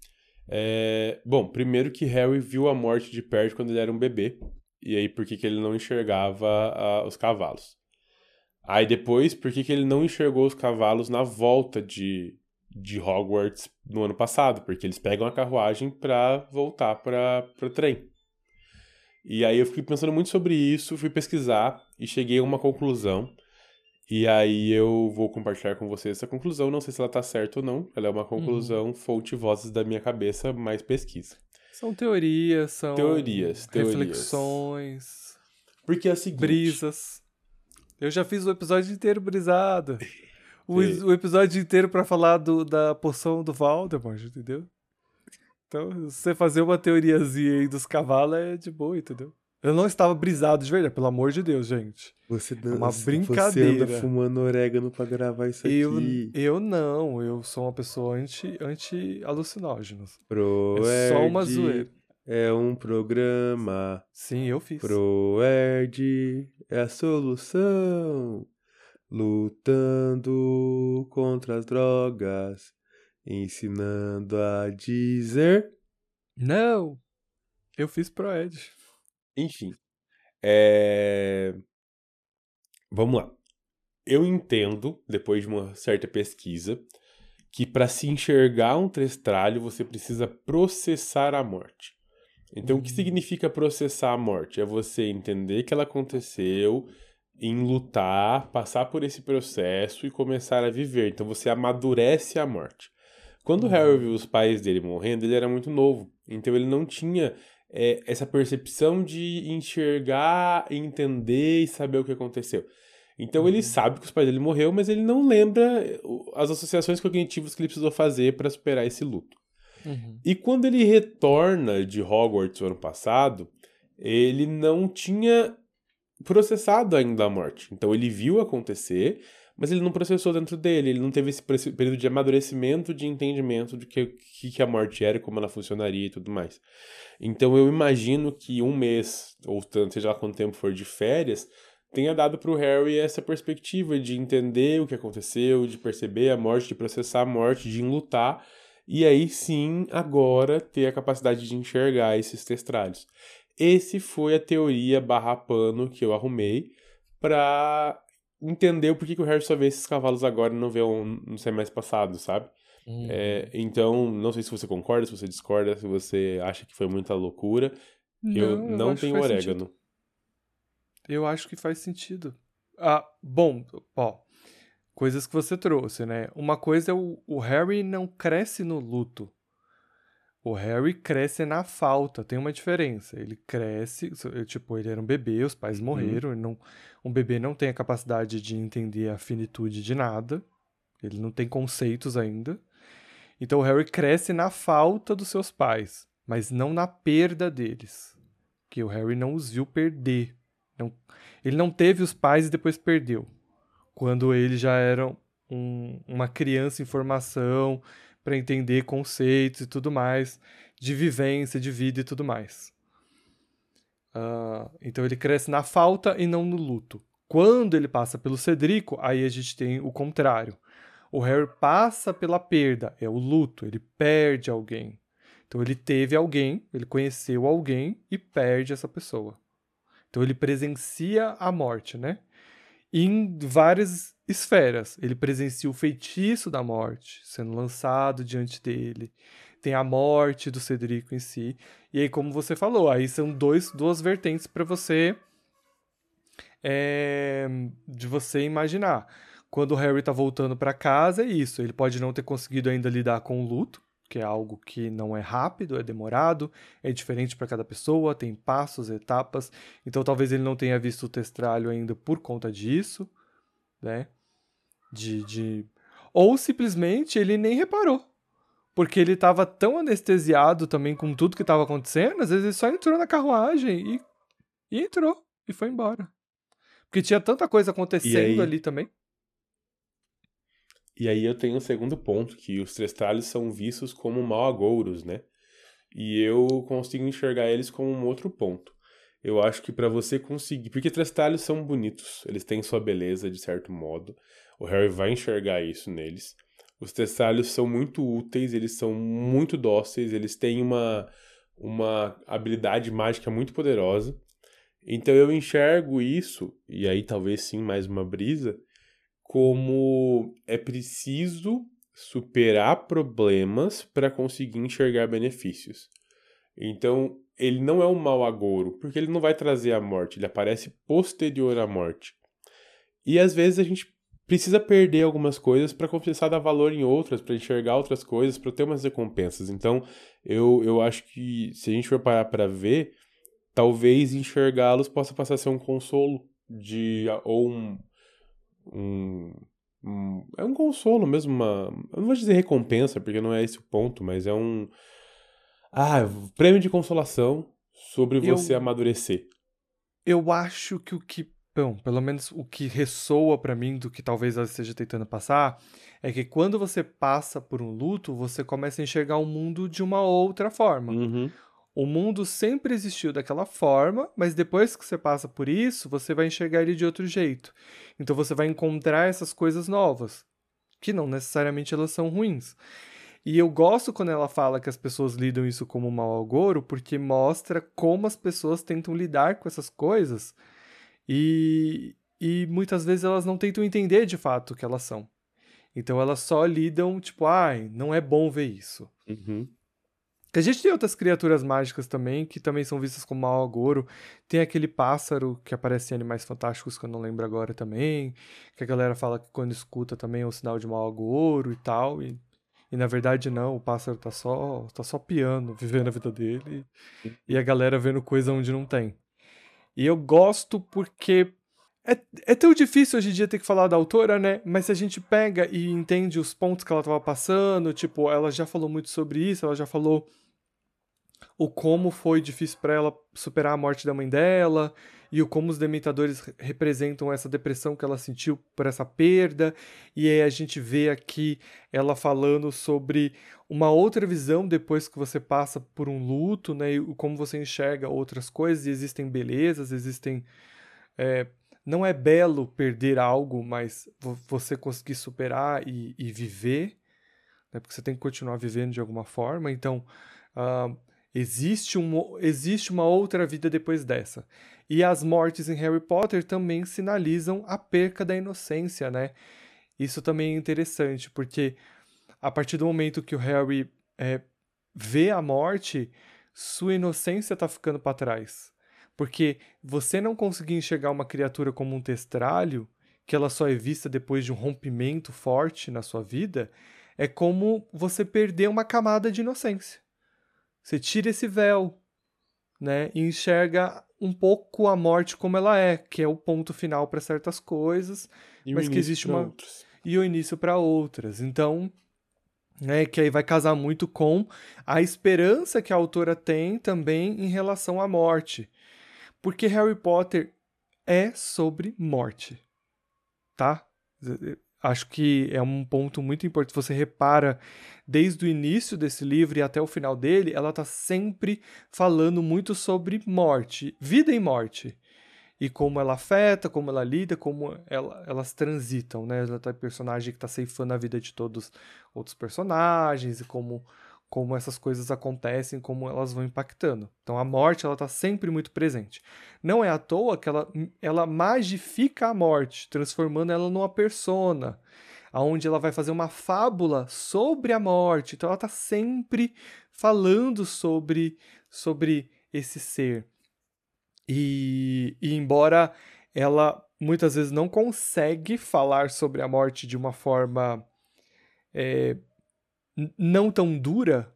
É... Bom, primeiro que Harry viu a morte de perto quando ele era um bebê. E aí, por que, que ele não enxergava os cavalos? Aí depois, por que, que ele não enxergou os cavalos na volta de, de Hogwarts no ano passado? Porque eles pegam a carruagem para voltar para o trem. E aí eu fiquei pensando muito sobre isso, fui pesquisar e cheguei a uma conclusão. E aí eu vou compartilhar com vocês essa conclusão. Não sei se ela tá certa ou não. Ela é uma conclusão uhum. fonte vozes da minha cabeça, mais pesquisa. São teorias, são teorias, teorias. reflexões. Porque é o seguinte... Brisas. Eu já fiz o episódio inteiro brisado. O, o episódio inteiro para falar do, da poção do Voldemort, entendeu? Então, você fazer uma teoriazinha aí dos cavalos é de boa, entendeu? Eu não estava brisado de verdade, pelo amor de Deus, gente. Você é uma brincadeira. Você anda fumando orégano pra gravar isso eu, aqui. Eu não, eu sou uma pessoa anti-alucinógenos. Anti Proerd é só uma zoeira. É um programa. Sim, eu fiz. Proerd é a solução. Lutando contra as drogas ensinando a dizer. Não! Eu fiz pro Ed. Enfim. É... Vamos lá. Eu entendo, depois de uma certa pesquisa, que para se enxergar um trestralho você precisa processar a morte. Então, uhum. o que hum. significa processar a morte? É você entender que ela aconteceu, em lutar, passar por esse processo e começar a viver. Então, você amadurece a morte. Quando o Harry viu os pais dele morrendo, ele era muito novo. Então ele não tinha é, essa percepção de enxergar, entender e saber o que aconteceu. Então uhum. ele sabe que os pais dele morreram, mas ele não lembra as associações cognitivas que ele precisou fazer para superar esse luto. Uhum. E quando ele retorna de Hogwarts no ano passado, ele não tinha processado ainda a morte. Então ele viu acontecer, mas ele não processou dentro dele, ele não teve esse período de amadurecimento, de entendimento do que, que, a morte era, como ela funcionaria e tudo mais. Então eu imagino que um mês, ou tanto, seja lá quanto tempo for de férias, tenha dado para o Harry essa perspectiva de entender o que aconteceu, de perceber a morte, de processar a morte, de enlutar, e aí sim, agora, ter a capacidade de enxergar esses testralhos. Esse foi a teoria barra pano que eu arrumei para entendeu por que, que o Harry só vê esses cavalos agora e não vê um, no semestre passado, sabe? Uhum. É, então, não sei se você concorda, se você discorda, se você acha que foi muita loucura. Não, eu não eu tenho orégano. Sentido. Eu acho que faz sentido. Ah, bom, ó, coisas que você trouxe, né? Uma coisa é o, o Harry não cresce no luto. O Harry cresce na falta, tem uma diferença. Ele cresce, tipo, ele era um bebê, os pais uhum. morreram, não, um bebê não tem a capacidade de entender a finitude de nada, ele não tem conceitos ainda. Então o Harry cresce na falta dos seus pais, mas não na perda deles. Que o Harry não os viu perder. Não, ele não teve os pais e depois perdeu. Quando ele já era um, uma criança em formação, para entender conceitos e tudo mais, de vivência, de vida e tudo mais. Uh, então ele cresce na falta e não no luto. Quando ele passa pelo Cedrico, aí a gente tem o contrário. O Harry passa pela perda, é o luto, ele perde alguém. Então ele teve alguém, ele conheceu alguém e perde essa pessoa. Então ele presencia a morte, né? em várias esferas. Ele presencia o feitiço da morte sendo lançado diante dele. Tem a morte do Cedrico em si. E aí, como você falou, aí são dois, duas vertentes para você. É, de você imaginar. Quando o Harry tá voltando para casa, é isso. Ele pode não ter conseguido ainda lidar com o luto, que é algo que não é rápido, é demorado, é diferente para cada pessoa, tem passos, etapas. Então talvez ele não tenha visto o testralho ainda por conta disso, né? De, de... Ou simplesmente ele nem reparou. Porque ele estava tão anestesiado também com tudo que estava acontecendo, às vezes ele só entrou na carruagem e, e entrou e foi embora. Porque tinha tanta coisa acontecendo ali também. E aí eu tenho um segundo ponto, que os Trestralhos são vistos como mal-agouros, né? E eu consigo enxergar eles como um outro ponto. Eu acho que para você conseguir. Porque Trestralhos são bonitos, eles têm sua beleza de certo modo. O Harry vai enxergar isso neles. Os Trestralhos são muito úteis, eles são muito dóceis, eles têm uma, uma habilidade mágica muito poderosa. Então eu enxergo isso, e aí talvez sim mais uma brisa, como é preciso superar problemas para conseguir enxergar benefícios. Então, ele não é um mau agouro, porque ele não vai trazer a morte, ele aparece posterior à morte. E às vezes a gente precisa perder algumas coisas para começar a dar valor em outras, para enxergar outras coisas, para ter umas recompensas. Então, eu, eu acho que se a gente for parar para ver, talvez enxergá-los possa passar a ser um consolo de ou um, um, um, é um consolo mesmo, uma, eu não vou dizer recompensa, porque não é esse o ponto, mas é um ah, prêmio de consolação sobre você eu, amadurecer. Eu acho que o que, bom, pelo menos o que ressoa para mim do que talvez ela esteja tentando passar, é que quando você passa por um luto, você começa a enxergar o mundo de uma outra forma. Uhum. O mundo sempre existiu daquela forma, mas depois que você passa por isso, você vai enxergar ele de outro jeito. Então você vai encontrar essas coisas novas, que não necessariamente elas são ruins. E eu gosto quando ela fala que as pessoas lidam isso como mau agouro, porque mostra como as pessoas tentam lidar com essas coisas e, e muitas vezes elas não tentam entender de fato o que elas são. Então elas só lidam, tipo, ai, não é bom ver isso. Uhum. A gente tem outras criaturas mágicas também, que também são vistas como mau agouro. Tem aquele pássaro que aparece em Animais Fantásticos, que eu não lembro agora também. Que a galera fala que quando escuta também é um sinal de mau agouro e tal. E, e na verdade não, o pássaro tá só, tá só piando, vivendo a vida dele. E a galera vendo coisa onde não tem. E eu gosto porque é, é tão difícil hoje em dia ter que falar da autora, né? Mas se a gente pega e entende os pontos que ela estava passando, tipo, ela já falou muito sobre isso, ela já falou o como foi difícil para ela superar a morte da mãe dela e o como os dementadores representam essa depressão que ela sentiu por essa perda. E aí a gente vê aqui ela falando sobre uma outra visão depois que você passa por um luto, né? E como você enxerga outras coisas. E existem belezas, existem é, não é belo perder algo, mas você conseguir superar e, e viver, né? porque você tem que continuar vivendo de alguma forma. Então, uh, existe, um, existe uma outra vida depois dessa. E as mortes em Harry Potter também sinalizam a perca da inocência, né? Isso também é interessante, porque a partir do momento que o Harry é, vê a morte, sua inocência está ficando para trás. Porque você não conseguir enxergar uma criatura como um testralho, que ela só é vista depois de um rompimento forte na sua vida, é como você perder uma camada de inocência. Você tira esse véu, né, e enxerga um pouco a morte como ela é, que é o ponto final para certas coisas, e mas que existe uma outros. e o início para outras. Então, é que aí vai casar muito com a esperança que a autora tem também em relação à morte. Porque Harry Potter é sobre morte, tá? Acho que é um ponto muito importante. Você repara, desde o início desse livro e até o final dele, ela está sempre falando muito sobre morte, vida e morte. E como ela afeta, como ela lida, como ela, elas transitam, né? Ela tá personagem que está ceifando a vida de todos outros personagens e como como essas coisas acontecem, como elas vão impactando. Então a morte ela está sempre muito presente. Não é à toa que ela, ela magifica a morte, transformando ela numa persona, aonde ela vai fazer uma fábula sobre a morte. Então ela está sempre falando sobre sobre esse ser. E, e embora ela muitas vezes não consegue falar sobre a morte de uma forma é, não tão dura,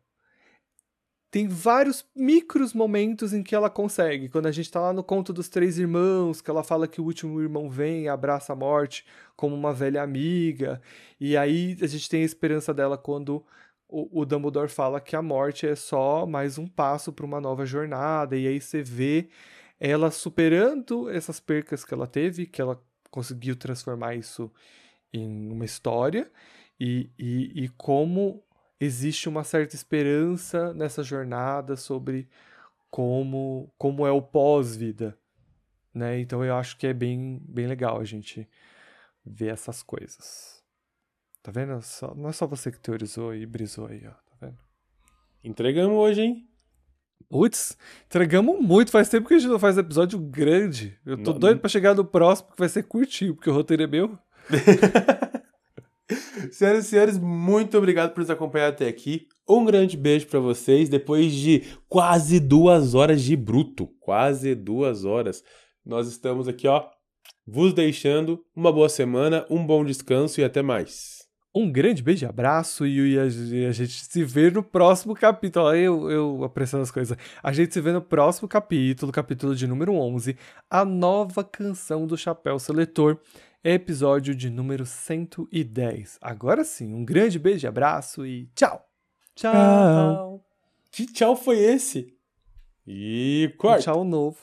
tem vários micros momentos em que ela consegue. Quando a gente tá lá no conto dos três irmãos, que ela fala que o último irmão vem abraça a morte como uma velha amiga. E aí a gente tem a esperança dela quando o, o Dumbledore fala que a morte é só mais um passo para uma nova jornada. E aí você vê ela superando essas percas que ela teve, que ela conseguiu transformar isso em uma história e, e, e como existe uma certa esperança nessa jornada sobre como, como é o pós-vida, né? Então eu acho que é bem, bem legal a gente ver essas coisas. Tá vendo? Só, não é só você que teorizou e brisou aí, ó. Tá vendo? Entregamos hoje, hein? Putz, entregamos muito. Faz tempo que a gente não faz episódio grande. Eu tô Não- doido pra chegar no próximo, que vai ser curtinho, porque o roteiro é meu. Senhoras e senhores, muito obrigado por nos acompanhar até aqui. Um grande beijo pra vocês. Depois de quase duas horas de bruto, quase duas horas, nós estamos aqui, ó, vos deixando uma boa semana, um bom descanso e até mais. Um grande beijo e abraço e a, e a gente se vê no próximo capítulo. Olha eu, eu apressando as coisas. A gente se vê no próximo capítulo, capítulo de número 11, a nova canção do Chapéu Seletor, episódio de número 110. Agora sim, um grande beijo e abraço e tchau! Tchau! Que tchau foi esse? E Um corta. tchau novo.